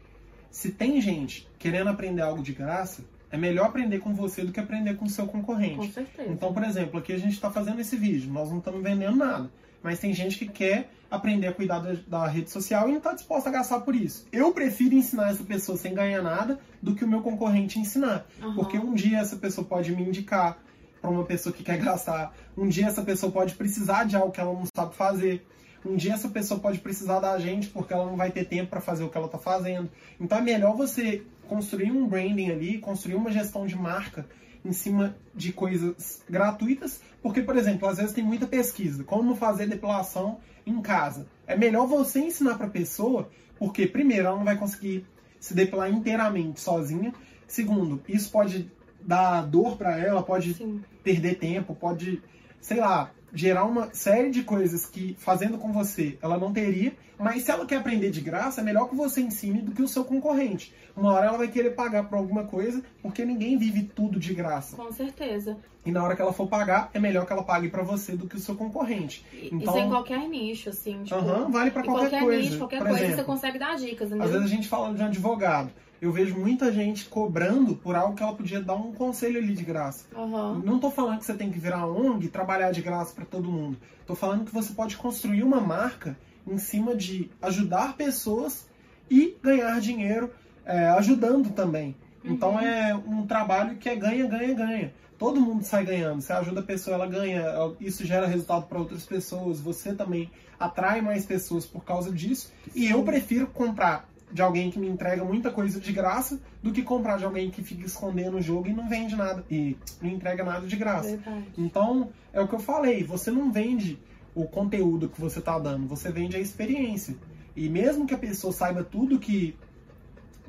se tem gente querendo aprender algo de graça, é melhor aprender com você do que aprender com o seu concorrente. Com certeza. Então, por exemplo, aqui a gente está fazendo esse vídeo, nós não estamos vendendo nada. Mas tem gente que quer aprender a cuidar da, da rede social e não está disposta a gastar por isso. Eu prefiro ensinar essa pessoa sem ganhar nada do que o meu concorrente ensinar. Uhum. Porque um dia essa pessoa pode me indicar para uma pessoa que quer gastar. Um dia essa pessoa pode precisar de algo que ela não sabe fazer. Um dia essa pessoa pode precisar da gente porque ela não vai ter tempo para fazer o que ela está fazendo. Então é melhor você construir um branding ali, construir uma gestão de marca em cima de coisas gratuitas, porque, por exemplo, às vezes tem muita pesquisa, como fazer depilação em casa. É melhor você ensinar para a pessoa, porque, primeiro, ela não vai conseguir se depilar inteiramente sozinha. Segundo, isso pode dar dor para ela, pode Sim. perder tempo, pode, sei lá, gerar uma série de coisas que, fazendo com você, ela não teria, Mas se ela quer aprender de graça, é melhor que você ensine do que o seu concorrente. Uma hora ela vai querer pagar por alguma coisa, porque ninguém vive tudo de graça. Com certeza. E na hora que ela for pagar, é melhor que ela pague para você do que o seu concorrente. Então, Isso em qualquer nicho, assim. Tipo, uhum, vale para qualquer, qualquer coisa. Nicho, qualquer por coisa exemplo, você consegue dar dicas. Às vezes a gente fala de um advogado. Eu vejo muita gente cobrando por algo que ela podia dar um conselho ali de graça. Uhum. Não tô falando que você tem que virar ONG e trabalhar de graça para todo mundo. Tô falando que você pode construir uma marca em cima de ajudar pessoas e ganhar dinheiro é, ajudando também. Então Uhum. é um trabalho que é ganha, ganha, ganha. Todo mundo sai ganhando. Você ajuda a pessoa, ela ganha. Isso gera resultado para outras pessoas. Você também atrai mais pessoas por causa disso. E eu prefiro comprar de alguém que me entrega muita coisa de graça do que comprar de alguém que fica escondendo o jogo e não vende nada e não entrega nada de graça. Verdade. Então, é o que eu falei, você não vende o conteúdo que você está dando, você vende a experiência. E mesmo que a pessoa saiba tudo que,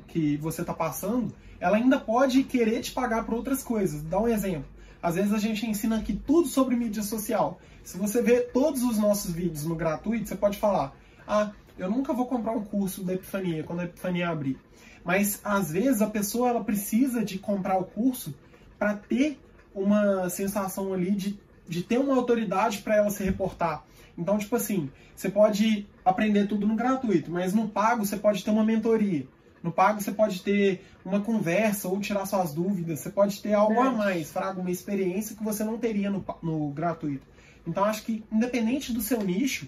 que você está passando, ela ainda pode querer te pagar por outras coisas. Dá um exemplo. Às vezes a gente ensina aqui tudo sobre mídia social. Se você vê todos os nossos vídeos no gratuito, você pode falar: Ah, eu nunca vou comprar um curso da Epifania quando a Epifania abrir. Mas às vezes a pessoa ela precisa de comprar o curso para ter uma sensação ali de, de ter uma autoridade para ela se reportar. Então, tipo assim, você pode aprender tudo no gratuito, mas no pago você pode ter uma mentoria. No pago você pode ter uma conversa ou tirar suas dúvidas, você pode ter algo a Verdade. mais, fraga, uma experiência que você não teria no, no gratuito. Então acho que independente do seu nicho,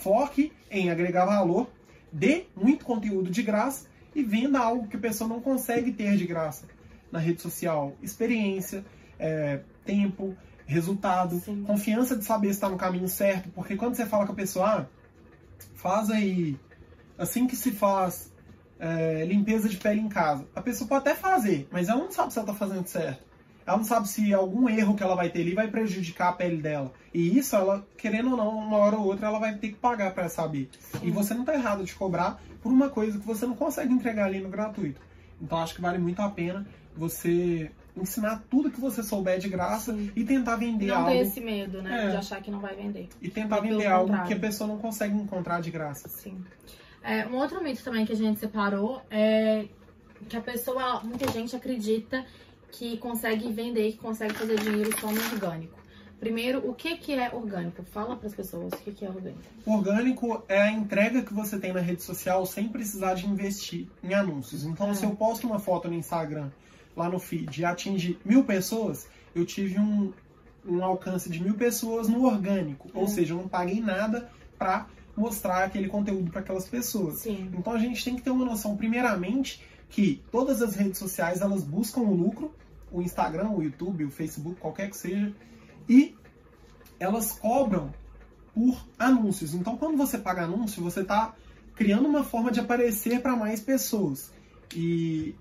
foque em agregar valor, dê muito conteúdo de graça e venda algo que a pessoa não consegue ter de graça na rede social. Experiência, é, tempo, resultado, Sim. confiança de saber se está no caminho certo, porque quando você fala com a pessoa, ah, faz aí, assim que se faz é, limpeza de pele em casa, a pessoa pode até fazer, mas ela não sabe se ela está fazendo certo. Ela não sabe se algum erro que ela vai ter ali vai prejudicar a pele dela. E isso, ela, querendo ou não, uma hora ou outra, ela vai ter que pagar para saber. E você não tá errado de cobrar por uma coisa que você não consegue entregar ali no gratuito. Então acho que vale muito a pena você ensinar tudo que você souber de graça Sim. e tentar vender Não algo. ter esse medo, né? É. De achar que não vai vender. E tentar Pelo vender algo contrário. que a pessoa não consegue encontrar de graça. Sim. É, um outro mito também que a gente separou é que a pessoa, muita gente acredita que consegue vender, que consegue fazer dinheiro só no orgânico. Primeiro, o que, que é orgânico? Fala para as pessoas o que, que é orgânico. Orgânico é a entrega que você tem na rede social sem precisar de investir em anúncios. Então, É. se eu posto uma foto no Instagram, lá no feed, e atinge mil pessoas, eu tive um, um alcance de mil pessoas no orgânico. Ou É. seja, eu não paguei nada para mostrar aquele conteúdo para aquelas pessoas. Sim. Então a gente tem que ter uma noção, primeiramente, que todas as redes sociais elas buscam o lucro, o Instagram, o YouTube, o Facebook, qualquer que seja, e elas cobram por anúncios. Então quando você paga anúncio, você está criando uma forma de aparecer para mais pessoas. E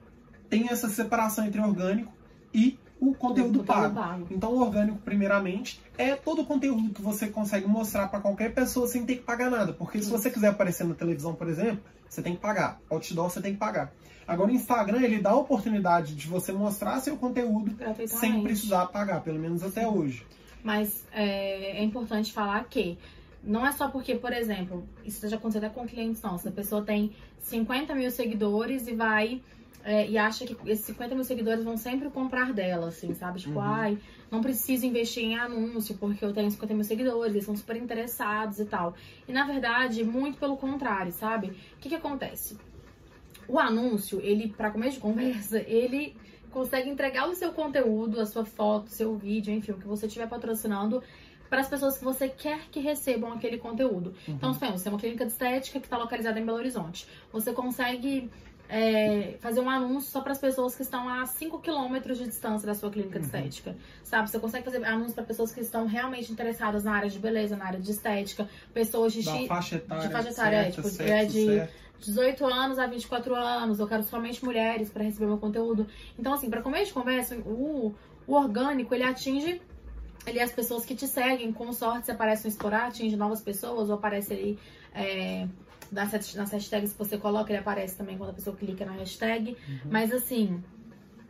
tem essa separação entre orgânico e o conteúdo Conteúdo pago. Então, o orgânico, primeiramente, é todo o conteúdo que você consegue mostrar para qualquer pessoa sem ter que pagar nada. Porque se você quiser aparecer na televisão, por exemplo, você tem que pagar. Outdoor, você tem que pagar. Agora, o Instagram, ele dá a oportunidade de você mostrar seu conteúdo sem precisar pagar, pelo menos até hoje. Mas é, é importante falar que não é só porque, por exemplo, isso já aconteceu até com clientes nossos. A pessoa tem 50 mil seguidores e vai é, e acha que esses 50 mil seguidores vão sempre comprar dela, assim, sabe? Tipo, Uhum. ai, não preciso investir em anúncio porque eu tenho 50 mil seguidores, eles são super interessados e tal. E na verdade, muito pelo contrário, sabe? O que que acontece? O anúncio, ele, para começo de conversa, [laughs] ele consegue entregar o seu conteúdo, a sua foto, seu vídeo, enfim, o que você estiver patrocinando para as pessoas que você quer que recebam aquele conteúdo. Então, se você é uma clínica de estética que está localizada em Belo Horizonte, você consegue é, fazer um anúncio só para as pessoas que estão a 5 quilômetros de distância da sua clínica de Uhum. estética, sabe? Você consegue fazer anúncio para pessoas que estão realmente interessadas na área de beleza, na área de estética, pessoas de X, faixa etária, de faixa etária, certa, tipo, sexo é de- certo. 18 anos a 24 anos, eu quero somente mulheres para receber meu conteúdo. Então, assim, para começo de conversa, o, o orgânico, ele atinge ele as pessoas que te seguem, com sorte, se aparece no explorar, atinge novas pessoas, ou aparece ali é, nas, nas hashtags que você coloca, ele aparece também quando a pessoa clica na hashtag. Uhum. Mas assim,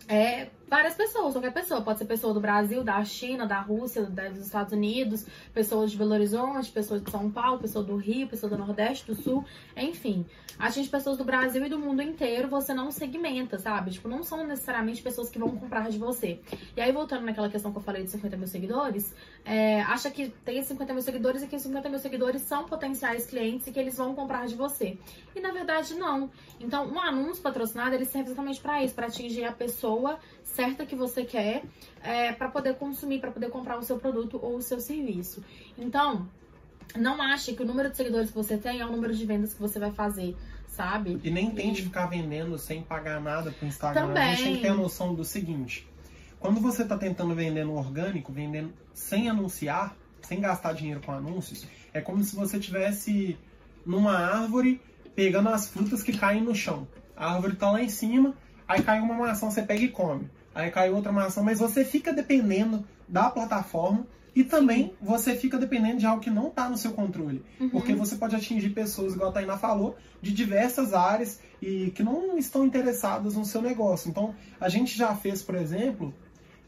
é várias pessoas, qualquer pessoa. Pode ser pessoa do Brasil, da China, da Rússia, dos Estados Unidos, pessoas de Belo Horizonte, pessoas de São Paulo, pessoa do Rio, pessoa do Nordeste, do Sul, enfim. Atinge pessoas do Brasil e do mundo inteiro, você não segmenta, sabe? Tipo, não são necessariamente pessoas que vão comprar de você. E aí, voltando naquela questão que eu falei de 50 mil seguidores, é, acha que tem 50 mil seguidores e que 50 mil seguidores são potenciais clientes e que eles vão comprar de você. E na verdade, não. Então, um anúncio patrocinado, ele serve exatamente para isso, para atingir a pessoa certa que você quer é, para poder consumir, para poder comprar o seu produto ou o seu serviço. Então, não ache que o número de seguidores que você tem é o número de vendas que você vai fazer, sabe? E nem tente E- ficar vendendo sem pagar nada pro Instagram. Também. A gente tem que ter a noção do seguinte: quando você tá tentando vender no orgânico, vendendo sem anunciar, sem gastar dinheiro com anúncios, é como se você tivesse numa árvore pegando as frutas que caem no chão. A árvore tá lá em cima, aí cai uma maçã, você pega e come. Aí cai outra maçã, mas você fica dependendo da plataforma e também você fica dependendo de algo que não está no seu controle. Uhum. Porque você pode atingir pessoas, igual a Tainá falou, de diversas áreas e que não estão interessadas no seu negócio. Então, a gente já fez, por exemplo,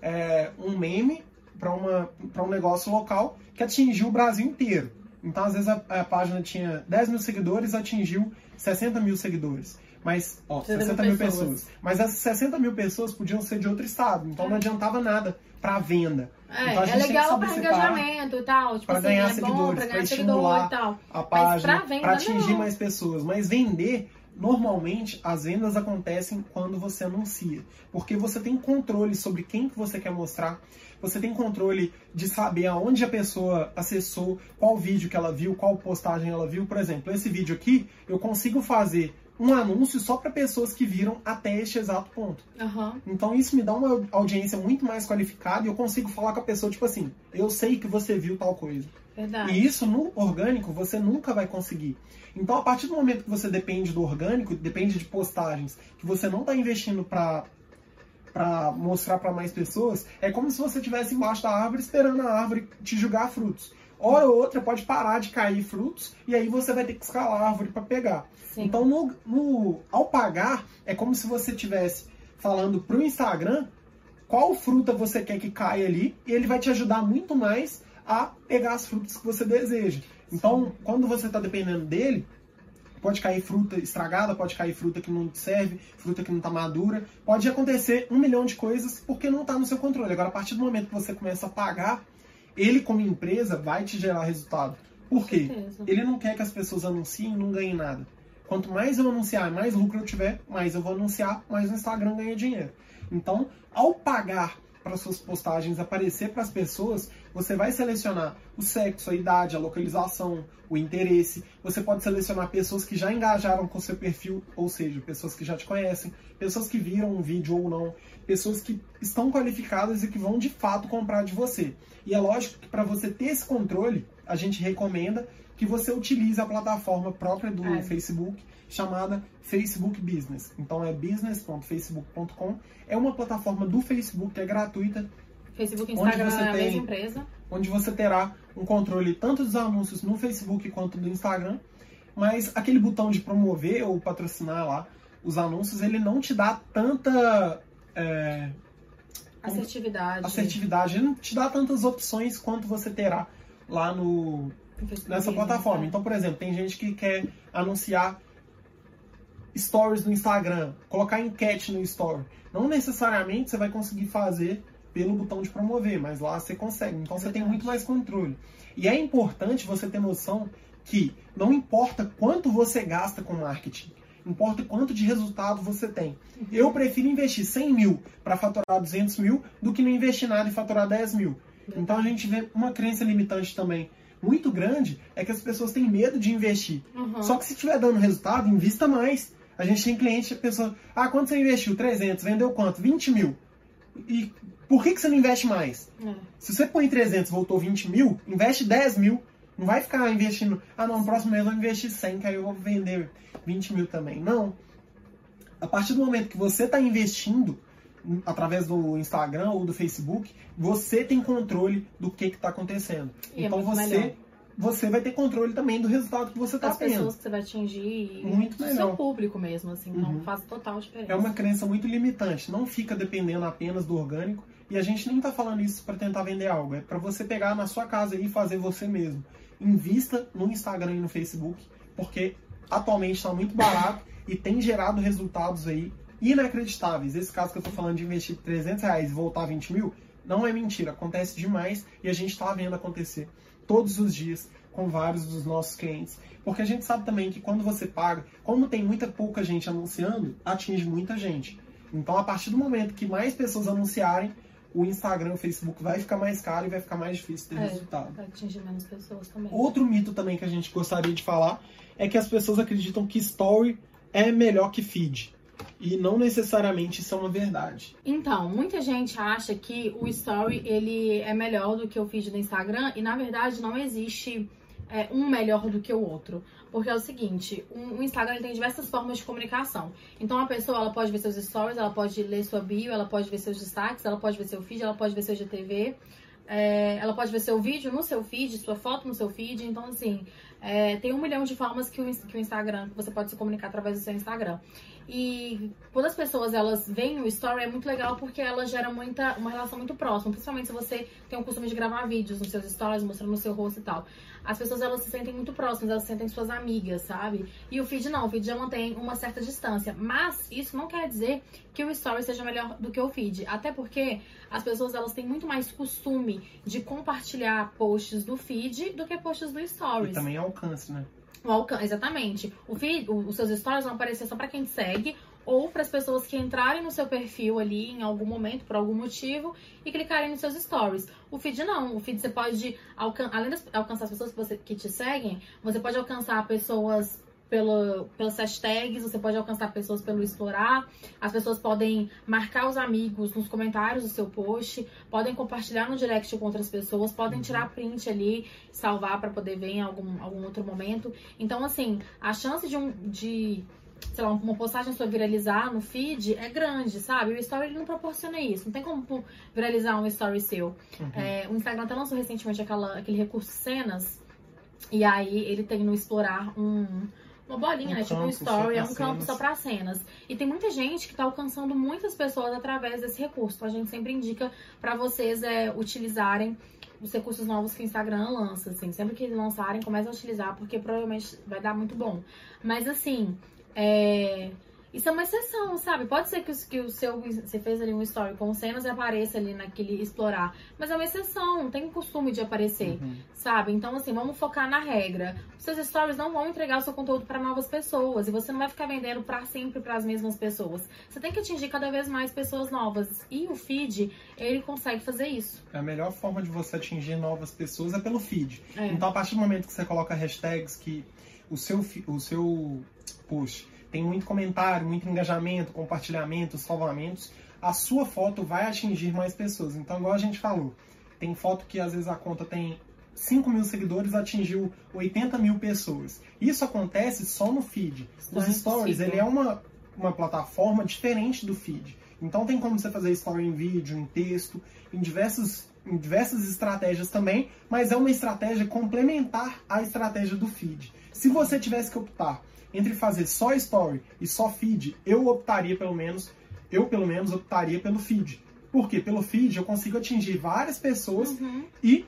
é, um meme para um negócio local que atingiu o Brasil inteiro. Então, às vezes, a, a página tinha 10 mil seguidores, atingiu 60 mil seguidores. Mas, ó, 60 60 mil pessoas. pessoas. Mas essas 60 mil pessoas podiam ser de outro estado. Então, não adiantava nada para venda. É, Então, é legal para engajamento e tal. Tipo pra assim, ganhar é bom seguidores, pra pra ganhar estimular seguidor e tal. a página pra para atingir não. mais pessoas. Mas vender, normalmente, as vendas acontecem quando você anuncia. Porque você tem controle sobre quem que você quer mostrar. Você tem controle de saber aonde a pessoa acessou, qual vídeo que ela viu, qual postagem ela viu. Por exemplo, esse vídeo aqui, eu consigo fazer um anúncio só para pessoas que viram até este exato ponto. Aham. Então isso me dá uma audiência muito mais qualificada e eu consigo falar com a pessoa, tipo assim, eu sei que você viu tal coisa. Verdade. E isso no orgânico você nunca vai conseguir. Então, a partir do momento que você depende do orgânico, depende de postagens, que você não está investindo para para mostrar para mais pessoas, é como se você estivesse embaixo da árvore esperando a árvore te jogar frutos. Hora ou outra pode parar de cair frutos e aí você vai ter que escalar a árvore para pegar. Sim. Então, no, no- ao pagar, é como se você estivesse falando pro Instagram qual fruta você quer que caia ali e ele vai te ajudar muito mais a pegar as frutas que você deseja. Então, quando você está dependendo dele, pode cair fruta estragada, pode cair fruta que não te serve, fruta que não está madura, pode acontecer um milhão de coisas porque não está no seu controle. Agora, a partir do momento que você começa a pagar, ele como empresa vai te gerar resultado. Por quê? Ele não quer que as pessoas anunciem e não ganhem nada. Quanto mais eu anunciar, mais lucro eu tiver, mais eu vou anunciar, mais o Instagram ganha dinheiro. Então, ao pagar para suas postagens aparecer para as pessoas, você vai selecionar o sexo, a idade, a localização, o interesse. Você pode selecionar pessoas que já engajaram com seu perfil, ou seja, pessoas que já te conhecem, pessoas que viram um vídeo ou não, pessoas que estão qualificadas e que vão de fato comprar de você. E é lógico que para você ter esse controle, a gente recomenda que você utilize a plataforma própria do É. Facebook chamada Facebook Business. Então é business.facebook.com. É uma plataforma do Facebook que é gratuita, Facebook e Onde Instagram você é a tem- mesma empresa. onde você terá um controle tanto dos anúncios no Facebook quanto do Instagram, mas aquele botão de promover ou patrocinar lá os anúncios, ele não te dá tanta é, Assertividade. assertividade, ele não te dá tantas opções quanto você terá lá no, nessa plataforma. né? Então, por exemplo, tem gente que quer anunciar stories no Instagram, colocar enquete no story. Não necessariamente você vai conseguir fazer pelo botão de promover, mas lá você consegue. Então você tem muito mais controle. E é importante você ter noção que não importa quanto você gasta com marketing, importa quanto de resultado você tem. Eu prefiro investir 100 mil para faturar 200 mil do que não investir nada e faturar 10 mil. Então a gente vê uma crença limitante também muito grande é que as pessoas têm medo de investir. Uhum. Só que se estiver dando resultado, invista mais. A gente tem cliente, a pessoa, ah, quanto você investiu? 300, vendeu quanto? 20 mil. E por que, que você não investe mais? É. Se você põe 300 voltou 20 mil, investe 10 mil. Não vai ficar investindo, ah não, no próximo mês eu vou investir 100, que aí eu vou vender 20 mil também. Não. A partir do momento que você está investindo, através do Instagram ou do Facebook, você tem controle do que está acontecendo. E é então muito você melhor. você vai ter controle também do resultado que você está tendo. pessoas que você vai atingir. Muito do melhor. seu público mesmo, assim. Então Uhum. faz total diferença. É uma crença muito limitante. Não fica dependendo apenas do orgânico. E a gente nem tá falando isso para tentar vender algo. É para você pegar na sua casa e fazer você mesmo. Invista no Instagram e no Facebook, porque atualmente está muito barato e tem gerado resultados aí inacreditáveis. Esse caso que eu tô falando de investir 300 reais e voltar 20 mil, não é mentira. Acontece demais e a gente está vendo acontecer todos os dias com vários dos nossos clientes. Porque a gente sabe também que quando você paga, como tem muita pouca gente anunciando, atinge muita gente. Então, a partir do momento que mais pessoas anunciarem, o Instagram, o Facebook vai ficar mais caro e vai ficar mais difícil ter É. resultado. Vai atingir menos pessoas também. Outro mito também que a gente gostaria de falar é que as pessoas acreditam que Story é melhor que Feed. E não necessariamente isso é uma verdade. Então, muita gente acha que o Story ele é melhor do que o feed do Instagram e na verdade não existe é, um melhor do que o outro. Porque é o seguinte, o o Instagram ele tem diversas formas de comunicação. Então a pessoa ela pode ver seus stories, ela pode ler sua bio, ela pode ver seus destaques, ela pode ver seu feed, ela pode ver seu GTV, é, ela pode ver seu vídeo no seu feed, sua foto no seu feed. Então, assim, é, tem um milhão de formas que o, que o Instagram, você pode se comunicar através do seu Instagram. E quando as pessoas elas veem o story, é muito legal porque ela gera muita, uma relação muito próxima. Principalmente se você tem o costume de gravar vídeos nos seus stories, mostrando o seu rosto e tal. As pessoas elas se sentem muito próximas, elas se sentem suas amigas, sabe? E o feed não, o feed já mantém uma certa distância. Mas isso não quer dizer que o story seja melhor do que o feed. Até porque as pessoas elas têm muito mais costume de compartilhar posts do feed do que posts do E stories. também alcance, né? O alcance, exatamente. O feed, os seus stories vão aparecer só pra quem te segue ou para as pessoas que entrarem no seu perfil ali em algum momento, por algum motivo, e clicarem nos seus stories. O feed não. O feed você pode, alcan além de alcançar as pessoas que, você, que te seguem, você pode alcançar pessoas pelo, pelas hashtags, você pode alcançar pessoas pelo explorar, as pessoas podem marcar os amigos nos comentários do seu post, podem compartilhar no direct com outras pessoas, podem tirar print ali, salvar para poder ver em algum, algum outro momento. Então, assim, a chance de um de sei lá, uma postagem sua viralizar no feed é grande, sabe? O story ele não proporciona isso. Não tem como viralizar um story seu. Uhum. É, o Instagram até lançou recentemente aquela, aquele recurso cenas. E aí ele tem no explorar um, uma bolinha, Um né? Tipo um story, é um campo só pra cenas. E tem muita gente que tá alcançando muitas pessoas através desse recurso. Então a gente sempre indica pra vocês é, utilizarem os recursos novos que o Instagram lança, assim. Sempre que lançarem, comecem a utilizar, porque provavelmente vai dar muito bom. Mas assim, é... Isso é uma exceção, sabe? Pode ser que, que o seu. Você fez ali um story com cenas e apareça ali naquele explorar. Mas é uma exceção, não tem costume de aparecer, Uhum. sabe? Então, assim, vamos focar na regra. Os seus stories não vão entregar o seu conteúdo para novas pessoas. E você não vai ficar vendendo para sempre para as mesmas pessoas. Você tem que atingir cada vez mais pessoas novas. E o feed, ele consegue fazer isso. A melhor forma de você atingir novas pessoas é pelo feed. É. Então, a partir do momento que você coloca hashtags que o seu, o seu post tem muito comentário, muito engajamento, compartilhamento, salvamentos, a sua foto vai atingir mais pessoas. Então, igual a gente falou, tem foto que às vezes a conta tem 5 mil seguidores, atingiu 80 mil pessoas. Isso acontece só no feed. Isso Os é stories, ele é uma, uma plataforma diferente do feed. Então tem como você fazer story em vídeo, em texto, em, diversos, em diversas estratégias também, mas é uma estratégia complementar à estratégia do feed. Se você tivesse que optar entre fazer só story e só feed, eu optaria pelo menos, eu pelo menos optaria pelo feed. Por quê? Pelo feed eu consigo atingir várias pessoas Uhum. e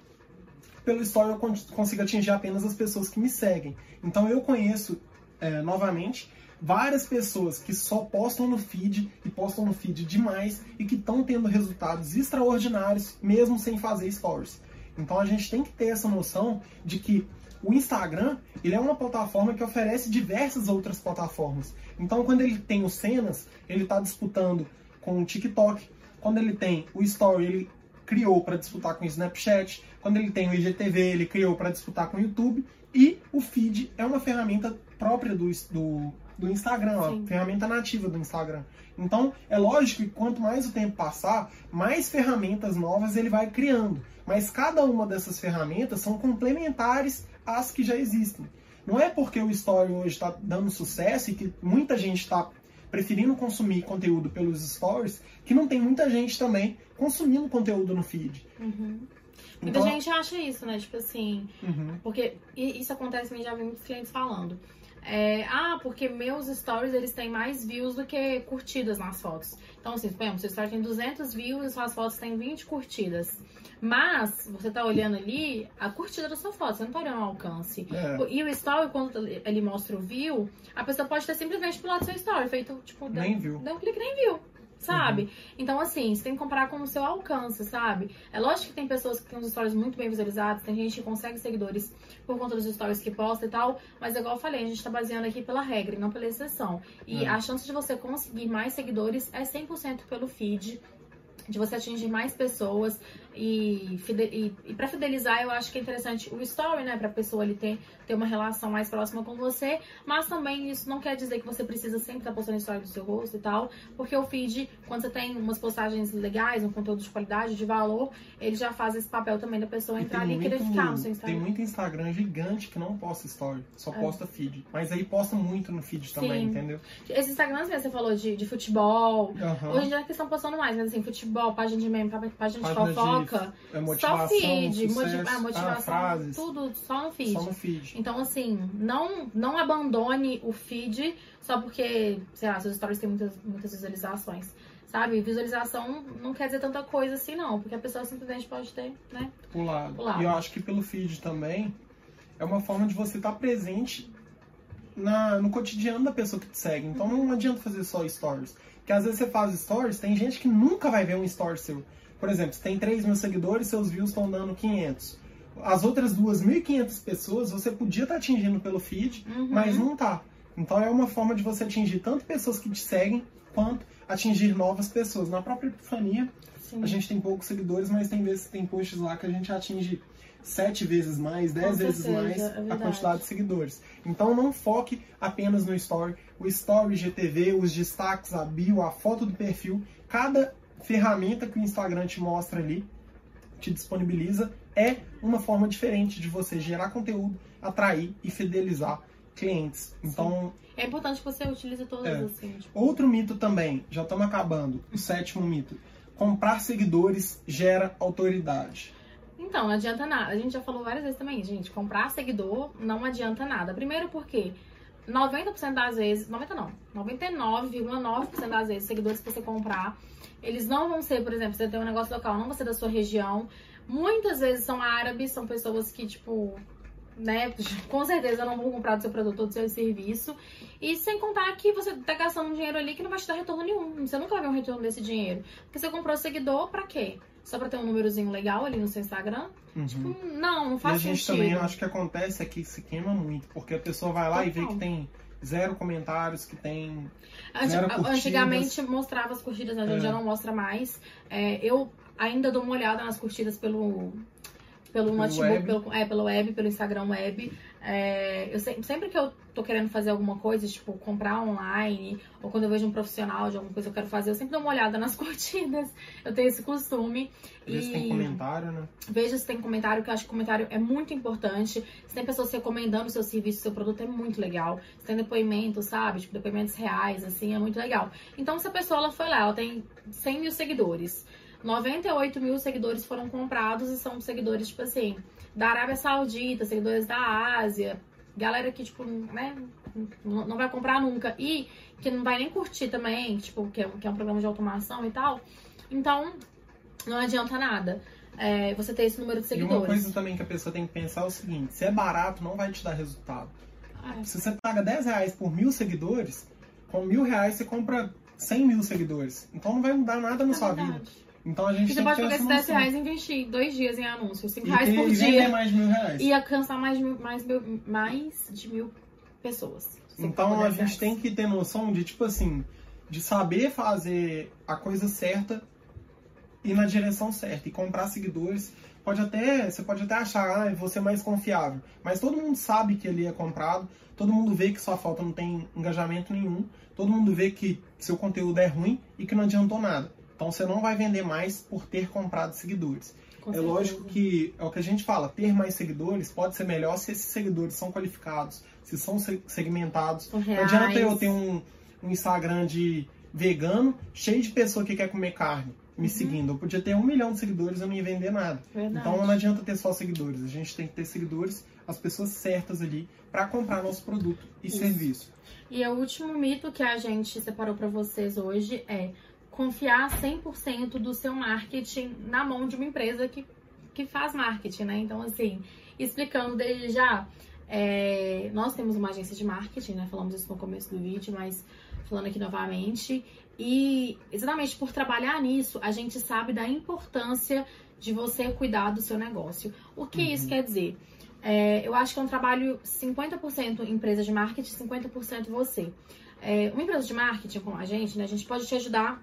pelo story eu con- consigo atingir apenas as pessoas que me seguem. Então eu conheço, é, novamente, várias pessoas que só postam no feed e postam no feed demais e que estão tendo resultados extraordinários mesmo sem fazer stories. Então a gente tem que ter essa noção de que o Instagram ele é uma plataforma que oferece diversas outras plataformas. Então quando ele tem os cenas, ele está disputando com o TikTok. Quando ele tem o Story, ele criou para disputar com o Snapchat. Quando ele tem o IGTV, ele criou para disputar com o YouTube. E o feed é uma ferramenta própria do, do, do Instagram, Sim. ferramenta nativa do Instagram. Então, é lógico que quanto mais o tempo passar, mais ferramentas novas ele vai criando. Mas cada uma dessas ferramentas são complementares às que já existem. Não é porque o Story hoje está dando sucesso e que muita gente está preferindo consumir conteúdo pelos stories, que não tem muita gente também consumindo conteúdo no feed. Uhum. Muita Então- gente acha isso, né? Tipo assim, Uhum. porque isso acontece, eu já vi muitos clientes falando. É, ah, porque meus stories eles têm mais views do que curtidas nas fotos. Então, assim, por exemplo, seu story tem 200 views e suas fotos têm 20 curtidas. Mas, você tá olhando ali a curtida da sua foto, você não tá olhando o alcance. É. E o story, quando ele mostra o view, a pessoa pode ter simplesmente pulado seu story, feito, tipo, deu, Nem viu. deu um clique nem viu. Sabe? Então, assim, você tem que comparar com o seu alcance, sabe? É lógico que tem pessoas que têm os stories muito bem visualizados, tem gente que consegue seguidores por conta dos stories que posta e tal, mas igual eu falei, a gente tá baseando aqui pela regra e não pela exceção. E É. a chance de você conseguir mais seguidores é 100% pelo feed, de você atingir mais pessoas e, e, e para fidelizar eu acho que é interessante o story, né, pra pessoa ali ter, ter uma relação mais próxima com você, mas também isso não quer dizer que você precisa sempre estar postando story do seu rosto e tal, porque o feed, quando você tem umas postagens legais, um conteúdo de qualidade, de valor, ele já faz esse papel também da pessoa E entrar tem ali e querer muito- ficar no seu Tem Instagram. muito Instagram gigante que não posta story, só É. posta feed. Mas aí posta muito no feed também, Sim. entendeu? Esses Instagrams mesmo, você falou de, de futebol, Aham. Hoje em dia é que estão postando mais, mas assim, futebol, página de meme, pá- página de Página de fofoca, É só motivação, feed, sucesso, motiva- ah, ah, motivação, frases, tudo só no feed. só no feed. Então, assim, não, não abandone o feed só porque, sei lá, seus stories têm muitas, muitas visualizações. Sabe? Visualização não quer dizer tanta coisa assim, não. Porque a pessoa simplesmente pode ter, né? Pulado. Pulado. E eu acho que pelo feed também é uma forma de você estar presente na, no cotidiano da pessoa que te segue. Então não adianta fazer só stories. Porque às vezes você faz stories, tem gente que nunca vai ver um story seu. Por exemplo, você tem 3 mil seguidores, seus views estão dando 500. As outras 2.500 pessoas você podia estar atingindo pelo feed, Uhum. mas não tá. Então é uma forma de você atingir tanto pessoas que te seguem, quanto atingir novas pessoas. Na própria Epifania, Sim. a gente tem poucos seguidores, mas tem vezes tem posts lá que a gente atinge sete vezes mais, dez vezes certeza, mais é a quantidade de seguidores. Então não foque apenas no story. O story GTV, os destaques, a bio, a foto do perfil, cada ferramenta que o Instagram te mostra ali, te disponibiliza, é uma forma diferente de você gerar conteúdo, atrair e fidelizar clientes. Então, É importante que você utilize todas É. assim. Tipo, Outro mito também, já estamos acabando, o sétimo mito. Comprar seguidores gera autoridade. Então, não adianta nada. A gente já falou várias vezes também, gente. Comprar seguidor não adianta nada. Primeiro porque 90% das vezes, 90 não, 99,9% das vezes, seguidores que você comprar, eles não vão ser, por exemplo, você tem um negócio local, não vão ser da sua região. Muitas vezes são árabes, são pessoas que, tipo, né, com certeza não vão comprar do seu produto ou do seu serviço. E sem contar que você tá gastando um dinheiro ali que não vai te dar retorno nenhum. Você nunca vai ver um retorno desse dinheiro. Porque você comprou seguidor pra quê? Só pra ter um númerozinho legal ali no seu Instagram? Uhum. Hum, Não, não E a faz gente sentido. também, eu acho que acontece é que se queima muito, porque a pessoa vai lá e vê Total. que tem zero comentários, que tem. Zero curtidas. Antigamente mostrava as curtidas, né? a gente É. já não mostra mais. É, eu ainda dou uma olhada nas curtidas pelo, pelo, Pelo notebook, web. pelo, é, pelo web, pelo Instagram web. É, eu se- sempre que eu tô querendo fazer alguma coisa, tipo comprar online, ou quando eu vejo um profissional de alguma coisa que eu quero fazer, eu sempre dou uma olhada nas [laughs] curtidas. Eu tenho esse costume. Vê se tem comentário, né? Veja se tem comentário, que eu acho que comentário é muito importante. Se tem pessoas recomendando o seu serviço, o seu produto, é muito legal. Se tem depoimentos, sabe? Tipo, depoimentos reais, assim, é muito legal. Então, se a pessoa ela foi lá, ela tem 100 mil seguidores. 98 mil seguidores foram comprados e são seguidores, tipo assim, da Arábia Saudita, seguidores da Ásia. Galera que, tipo, né, não vai comprar nunca. E que não vai nem curtir também, tipo, que é, um- que é um programa de automação e tal. Então, não adianta nada é, você ter esse número de E seguidores. uma coisa também que a pessoa tem que pensar é o seguinte: se é barato, não vai te dar resultado. É. Se você paga 10 reais por mil seguidores, com mil reais você compra 100 mil seguidores. Então não vai mudar nada na É sua verdade. vida. Então a gente E você tem pode essa esses 10 noção. reais e investir dois dias em anúncios, 5 E reais ter- por e dia. mais de mil reais. E alcançar mais de mil, mais, mais de mil pessoas. Então a 10 gente reais. tem que ter noção de, tipo assim, de saber fazer a coisa certa e na direção certa. E comprar seguidores pode até. Você pode até achar, ah, vou ser mais confiável. Mas todo mundo sabe que ele é comprado, todo mundo vê que sua foto não tem engajamento nenhum, todo mundo vê que seu conteúdo é ruim e que não adiantou nada. Então você não vai vender mais por ter comprado seguidores. Com É lógico que é o que a gente fala, ter mais seguidores pode ser melhor se esses seguidores são qualificados, se são se- segmentados. Não adianta eu ter um, um Instagram de vegano, cheio de pessoa que quer comer carne me Uhum. seguindo. Eu podia ter um milhão de seguidores e eu não ia vender nada. Verdade. Então não adianta ter só seguidores. A gente tem que ter seguidores, as pessoas certas ali, para comprar nosso produto e Isso. serviço. E o último mito que a gente separou pra vocês hoje é confiar 100% do seu marketing na mão de uma empresa que, que faz marketing, né? Então, assim, explicando desde já, é, nós temos uma agência de marketing, né? Falamos isso no começo do vídeo, mas falando aqui novamente. E exatamente por trabalhar nisso, a gente sabe da importância de você cuidar do seu negócio. O que isso Uhum. quer dizer? É, eu acho que é um trabalho 50% empresa de marketing, 50% você. É, uma empresa de marketing como a gente, né, a gente pode te ajudar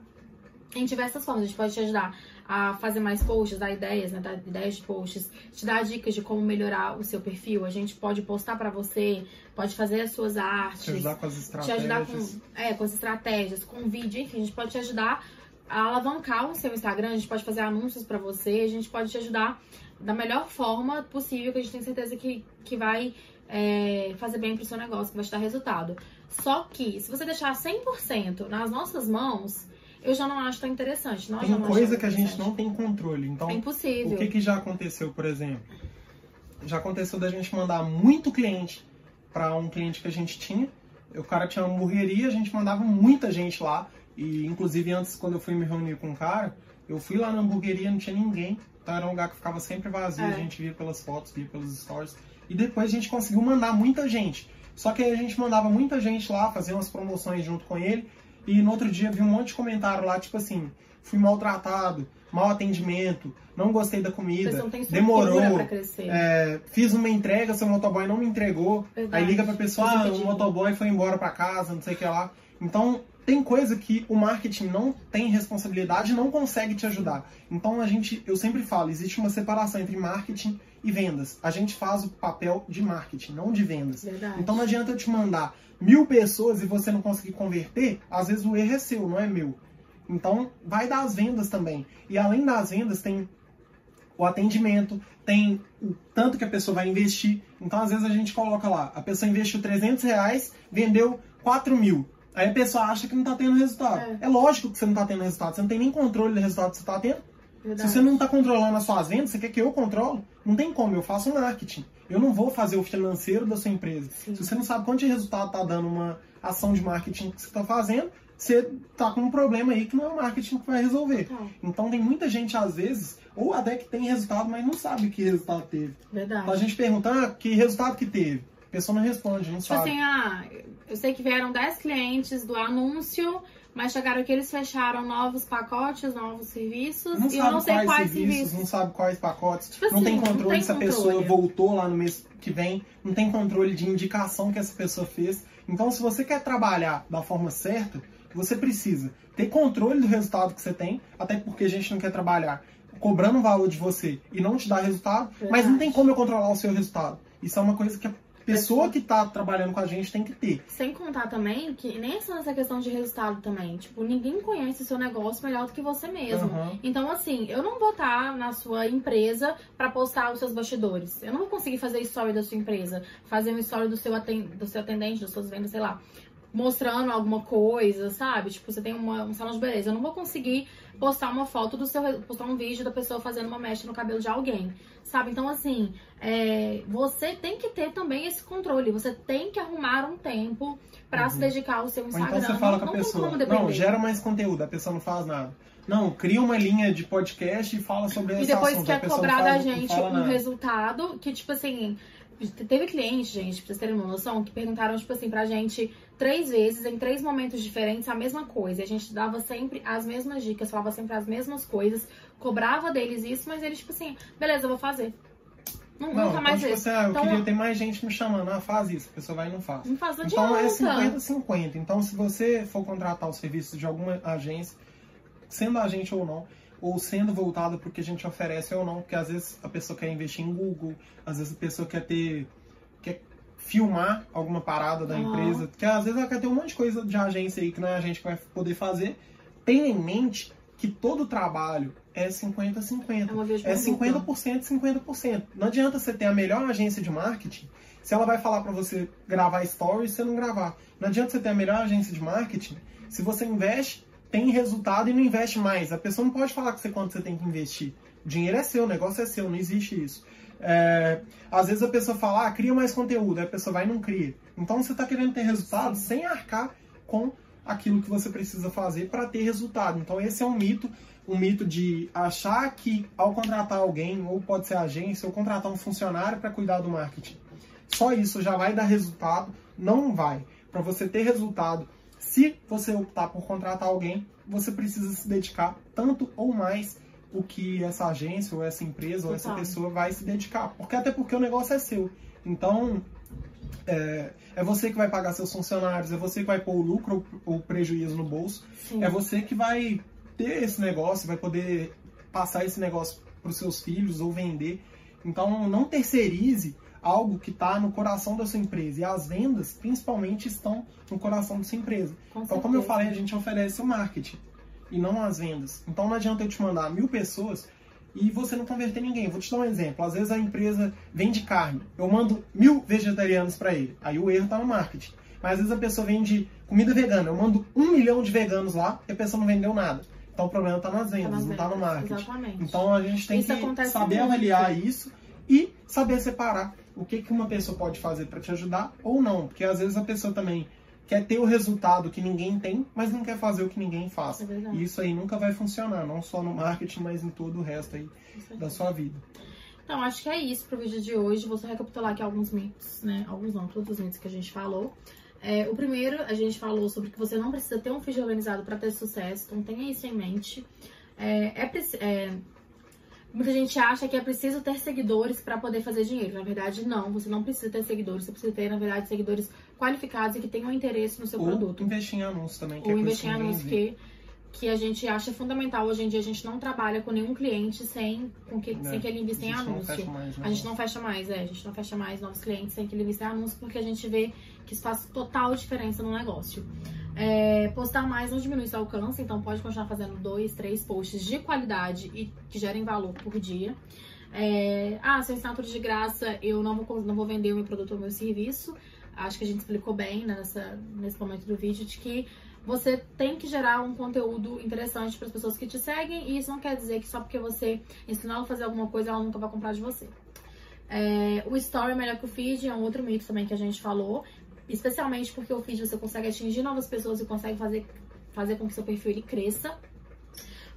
em diversas formas. A gente pode te ajudar a fazer mais posts, dar ideias, né, dar ideias de posts, te dar dicas de como melhorar o seu perfil. A gente pode postar pra você, pode fazer as suas artes Te ajudar com as te estratégias. ajudar com, é, com as estratégias, com vídeo, enfim, a gente pode te ajudar a alavancar o seu Instagram, a gente pode fazer anúncios pra você, a gente pode te ajudar da melhor forma possível, que a gente tem certeza que, que vai é, fazer bem pro seu negócio, que vai te dar resultado. Só que, se você deixar 100% nas nossas mãos, eu já não acho tão interessante. Nós Tem coisa que a gente não tem controle. Então, É o impossível. que, que já aconteceu, por exemplo? Já aconteceu da gente mandar muito cliente para um cliente que a gente tinha. O cara tinha uma hamburgueria, a gente mandava muita gente lá. E inclusive antes, quando eu fui me reunir com o cara, eu fui lá na hamburgueria, não tinha ninguém. Então era um lugar que ficava sempre vazio, É. a gente via pelas fotos, via pelos stories. E depois a gente conseguiu mandar muita gente. Só que aí a gente mandava muita gente lá, fazer umas promoções junto com ele. E no outro dia vi um monte de comentário lá, tipo assim, fui maltratado, mau atendimento, não gostei da comida, demorou, é, fiz uma entrega, seu motoboy não me entregou. Verdade. Aí liga pra pessoa, ah, o motoboy foi embora pra casa, não sei o que lá. Então, tem coisa que o marketing não tem responsabilidade e não consegue te ajudar. Então, a gente, eu sempre falo, existe uma separação entre marketing e vendas. A gente faz o papel de marketing, não de vendas. Verdade. Então, não adianta eu te mandar mil pessoas e você não conseguir converter, às vezes o erro é seu, não é meu. Então, vai dar as vendas também. E além das vendas, tem o atendimento, tem o tanto que a pessoa vai investir. Então, às vezes, a gente coloca lá, a pessoa investiu 300 reais, vendeu 4 mil. Aí a pessoa acha que não tá tendo resultado. É. É, lógico que você não tá tendo resultado. Você não tem nem controle do resultado que você tá tendo. Verdade. Se você não tá controlando as suas vendas, você quer que eu controle? Não tem como, eu faço marketing. Eu não vou fazer o financeiro da sua empresa. Sim. Se você não sabe quanto de resultado tá dando uma ação de marketing que você tá fazendo, você tá com um problema aí que não é o marketing que vai resolver. Total. Então tem muita gente, às vezes, ou até que tem resultado, mas não sabe que resultado teve. Verdade. Então a gente pergunta, ah, que resultado que teve? A pessoa não responde, não Tipo sabe. assim, ah, eu sei que vieram 10 clientes do anúncio, mas chegaram que eles fecharam novos pacotes, novos serviços, não e eu não sei quais, quais serviços, serviços. não sabe quais pacotes, Tipo não tem assim, não controle tem se a controle. pessoa voltou lá no mês que vem, não tem controle de indicação que essa pessoa fez. Então, se você quer trabalhar da forma certa, você precisa ter controle do resultado que você tem, até porque a gente não quer trabalhar cobrando um valor de você e não te dar resultado, mas Verdade. não tem como eu controlar o seu resultado. Isso é uma coisa que a pessoa que está trabalhando com a gente tem que ter. Sem contar também que nem só essa questão de resultado também. Tipo, ninguém conhece o seu negócio melhor do que você mesmo. Aham. Então, assim, eu não vou estar na sua empresa pra postar os seus bastidores. Eu não vou conseguir fazer story da sua empresa, fazer um story do seu, do seu atendente, das suas vendas, sei lá, mostrando alguma coisa, sabe? Tipo, você tem uma- um salão de beleza. Eu não vou conseguir postar uma foto do seu, postar um vídeo da pessoa fazendo uma mecha no cabelo de alguém, sabe? Então, assim, é, você tem que ter também esse controle. Você tem que arrumar um tempo pra Uhum. se dedicar ao seu Ou Instagram. então você fala não, com a pessoa, não, gera mais conteúdo, a pessoa não faz nada. Não, cria uma linha de podcast e fala sobre E depois assunto. a quer pessoa não cobrar da gente um nada. resultado que, tipo assim. Teve cliente, gente, pra vocês terem uma noção, que perguntaram, tipo assim, pra gente três vezes, em três momentos diferentes, a mesma coisa. E a gente dava sempre as mesmas dicas, falava sempre as mesmas coisas, cobrava deles isso, mas eles, tipo assim, beleza, eu vou fazer. Não, Não, nunca mais então, tipo isso. assim, ah, eu Então, queria ter mais gente me chamando, ah, faz isso, a pessoa vai e não faz. Não faz, não Então é adianta. 50-50. Então, se você for contratar o serviço de alguma agência, sendo agente ou não, ou sendo voltada porque a gente oferece ou não, porque às vezes a pessoa quer investir em Google, às vezes a pessoa quer ter. quer filmar alguma parada da Aham. empresa, que às vezes ela quer ter um monte de coisa de agência aí que não é a gente que vai poder fazer. Tenha em mente que todo trabalho é 50-50. É É mão dupla. 50%, 50%. Não adianta você ter a melhor agência de marketing se ela vai falar para você gravar stories e você não gravar. Não adianta você ter a melhor agência de marketing se você investe, tem resultado e não investe mais. A pessoa não pode falar com você quanto você tem que investir. O dinheiro é seu, o negócio é seu, não existe isso. É, às vezes a pessoa fala, ah, cria mais conteúdo, aí a pessoa vai e não cria. Então você está querendo ter resultado sem arcar com aquilo que você precisa fazer para ter resultado. Então esse é um mito, um mito de achar que ao contratar alguém, ou pode ser agência, ou contratar um funcionário para cuidar do marketing, só isso já vai dar resultado. Não vai. Para você ter resultado, se você optar por contratar alguém, você precisa se dedicar tanto ou mais o que essa agência ou essa empresa ou essa pessoa vai se dedicar. Porque até porque o negócio é seu. Então, é, é você que vai pagar seus funcionários, é você que vai pôr o lucro ou o prejuízo no bolso, Sim. é você que vai ter esse negócio, vai poder passar esse negócio para os seus filhos ou vender. Então, não terceirize algo que está no coração da sua empresa. E as vendas, principalmente, estão no coração da sua empresa. Com Então, como eu falei, a gente oferece o marketing e não as vendas. Então, não adianta eu te mandar mil pessoas e você não converter ninguém. Vou te dar um exemplo. Às vezes a empresa vende carne. Eu mando mil vegetarianos para ele. Aí o erro está no marketing. Mas às vezes a pessoa vende comida vegana. Eu mando um milhão de veganos lá e a pessoa não vendeu nada. Então o problema está nas vendas, nas não está no marketing. Exatamente. Então a gente tem Isso que saber muito. avaliar isso e saber separar o que, que uma pessoa pode fazer para te ajudar ou não. Porque às vezes a pessoa também quer ter o resultado que ninguém tem, mas não quer fazer o que ninguém faz. É verdade. E isso aí nunca vai funcionar, não só no marketing, mas em todo o resto aí da sua vida. Então, acho que é isso pro vídeo de hoje. Vou só recapitular aqui alguns mitos, né? Alguns não, todos os mitos que a gente falou. É, o primeiro, a gente falou sobre que você não precisa ter um feed organizado para ter sucesso, então tenha isso em mente. É, é, é, muita gente acha que é preciso ter seguidores para poder fazer dinheiro. Na verdade, não. Você não precisa ter seguidores. Você precisa ter, na verdade, seguidores qualificados e que tenham interesse no seu Ou produto. investir em anúncios também, que Ou é investir em anúncios que, que a gente acha fundamental. Hoje em dia, a gente não trabalha com nenhum cliente sem, com que, Né? sem que ele invista em anúncio. mais, né? A gente não fecha mais, é. A gente não fecha mais novos clientes sem que ele invista em anúncio, porque a gente vê que isso faz total diferença no negócio. É, postar mais não diminui seu alcance, então pode continuar fazendo dois, três posts de qualidade e que gerem valor por dia. É, ah, se eu ensinar tudo de graça, eu não vou, não vou vender o meu produto ou o meu serviço. Acho que a gente explicou bem nessa, nesse momento do vídeo de que você tem que gerar um conteúdo interessante para as pessoas que te seguem, e isso não quer dizer que só porque você ensinar ela a fazer alguma coisa, ela nunca vai comprar de você. É, o story é melhor que o feed, é um outro mito também que a gente falou. Especialmente porque o feed você consegue atingir novas pessoas e consegue fazer, fazer com que seu perfil ele cresça.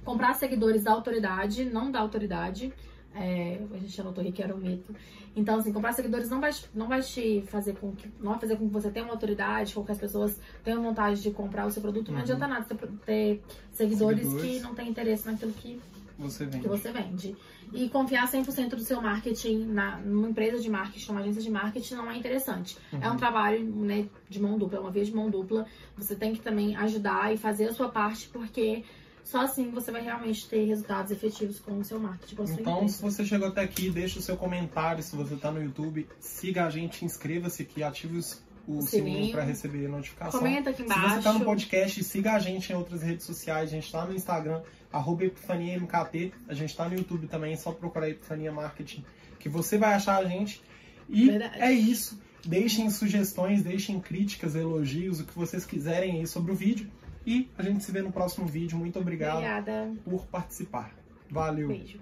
Comprar seguidores dá autoridade, não dá autoridade. É, a gente anotou aqui que era um mito. Então, assim, comprar seguidores não vai, não vai te fazer com que. Não vai fazer com que você tenha uma autoridade, com que as pessoas tenham vontade de comprar o seu produto. Não Uhum. adianta nada você ter seguidores, Seguidores. que não têm interesse naquilo que Você vende. que você vende. E confiar 100% do seu marketing na, numa empresa de marketing, numa agência de marketing, não é interessante. É um Uhum. trabalho né, de mão dupla, é uma via de mão dupla. Você tem que também ajudar e fazer a sua parte, porque só assim você vai realmente ter resultados efetivos com o seu marketing, com Então, empresa. se você chegou até aqui, deixa o seu comentário. Se você tá no YouTube, siga a gente, inscreva-se aqui, ative os- o sininho sininho. para receber notificação. Comenta aqui Se você embaixo. tá no podcast, siga a gente em outras redes sociais. A gente tá no Instagram, arroba Epifania MKT. A gente tá no YouTube também, é só procurar Epifania Marketing, que você vai achar a gente. E Verdade. é isso. Deixem sugestões, deixem críticas, elogios, o que vocês quiserem aí sobre o vídeo. E a gente se vê no próximo vídeo. Muito obrigado Obrigada. por participar. Valeu! Beijo.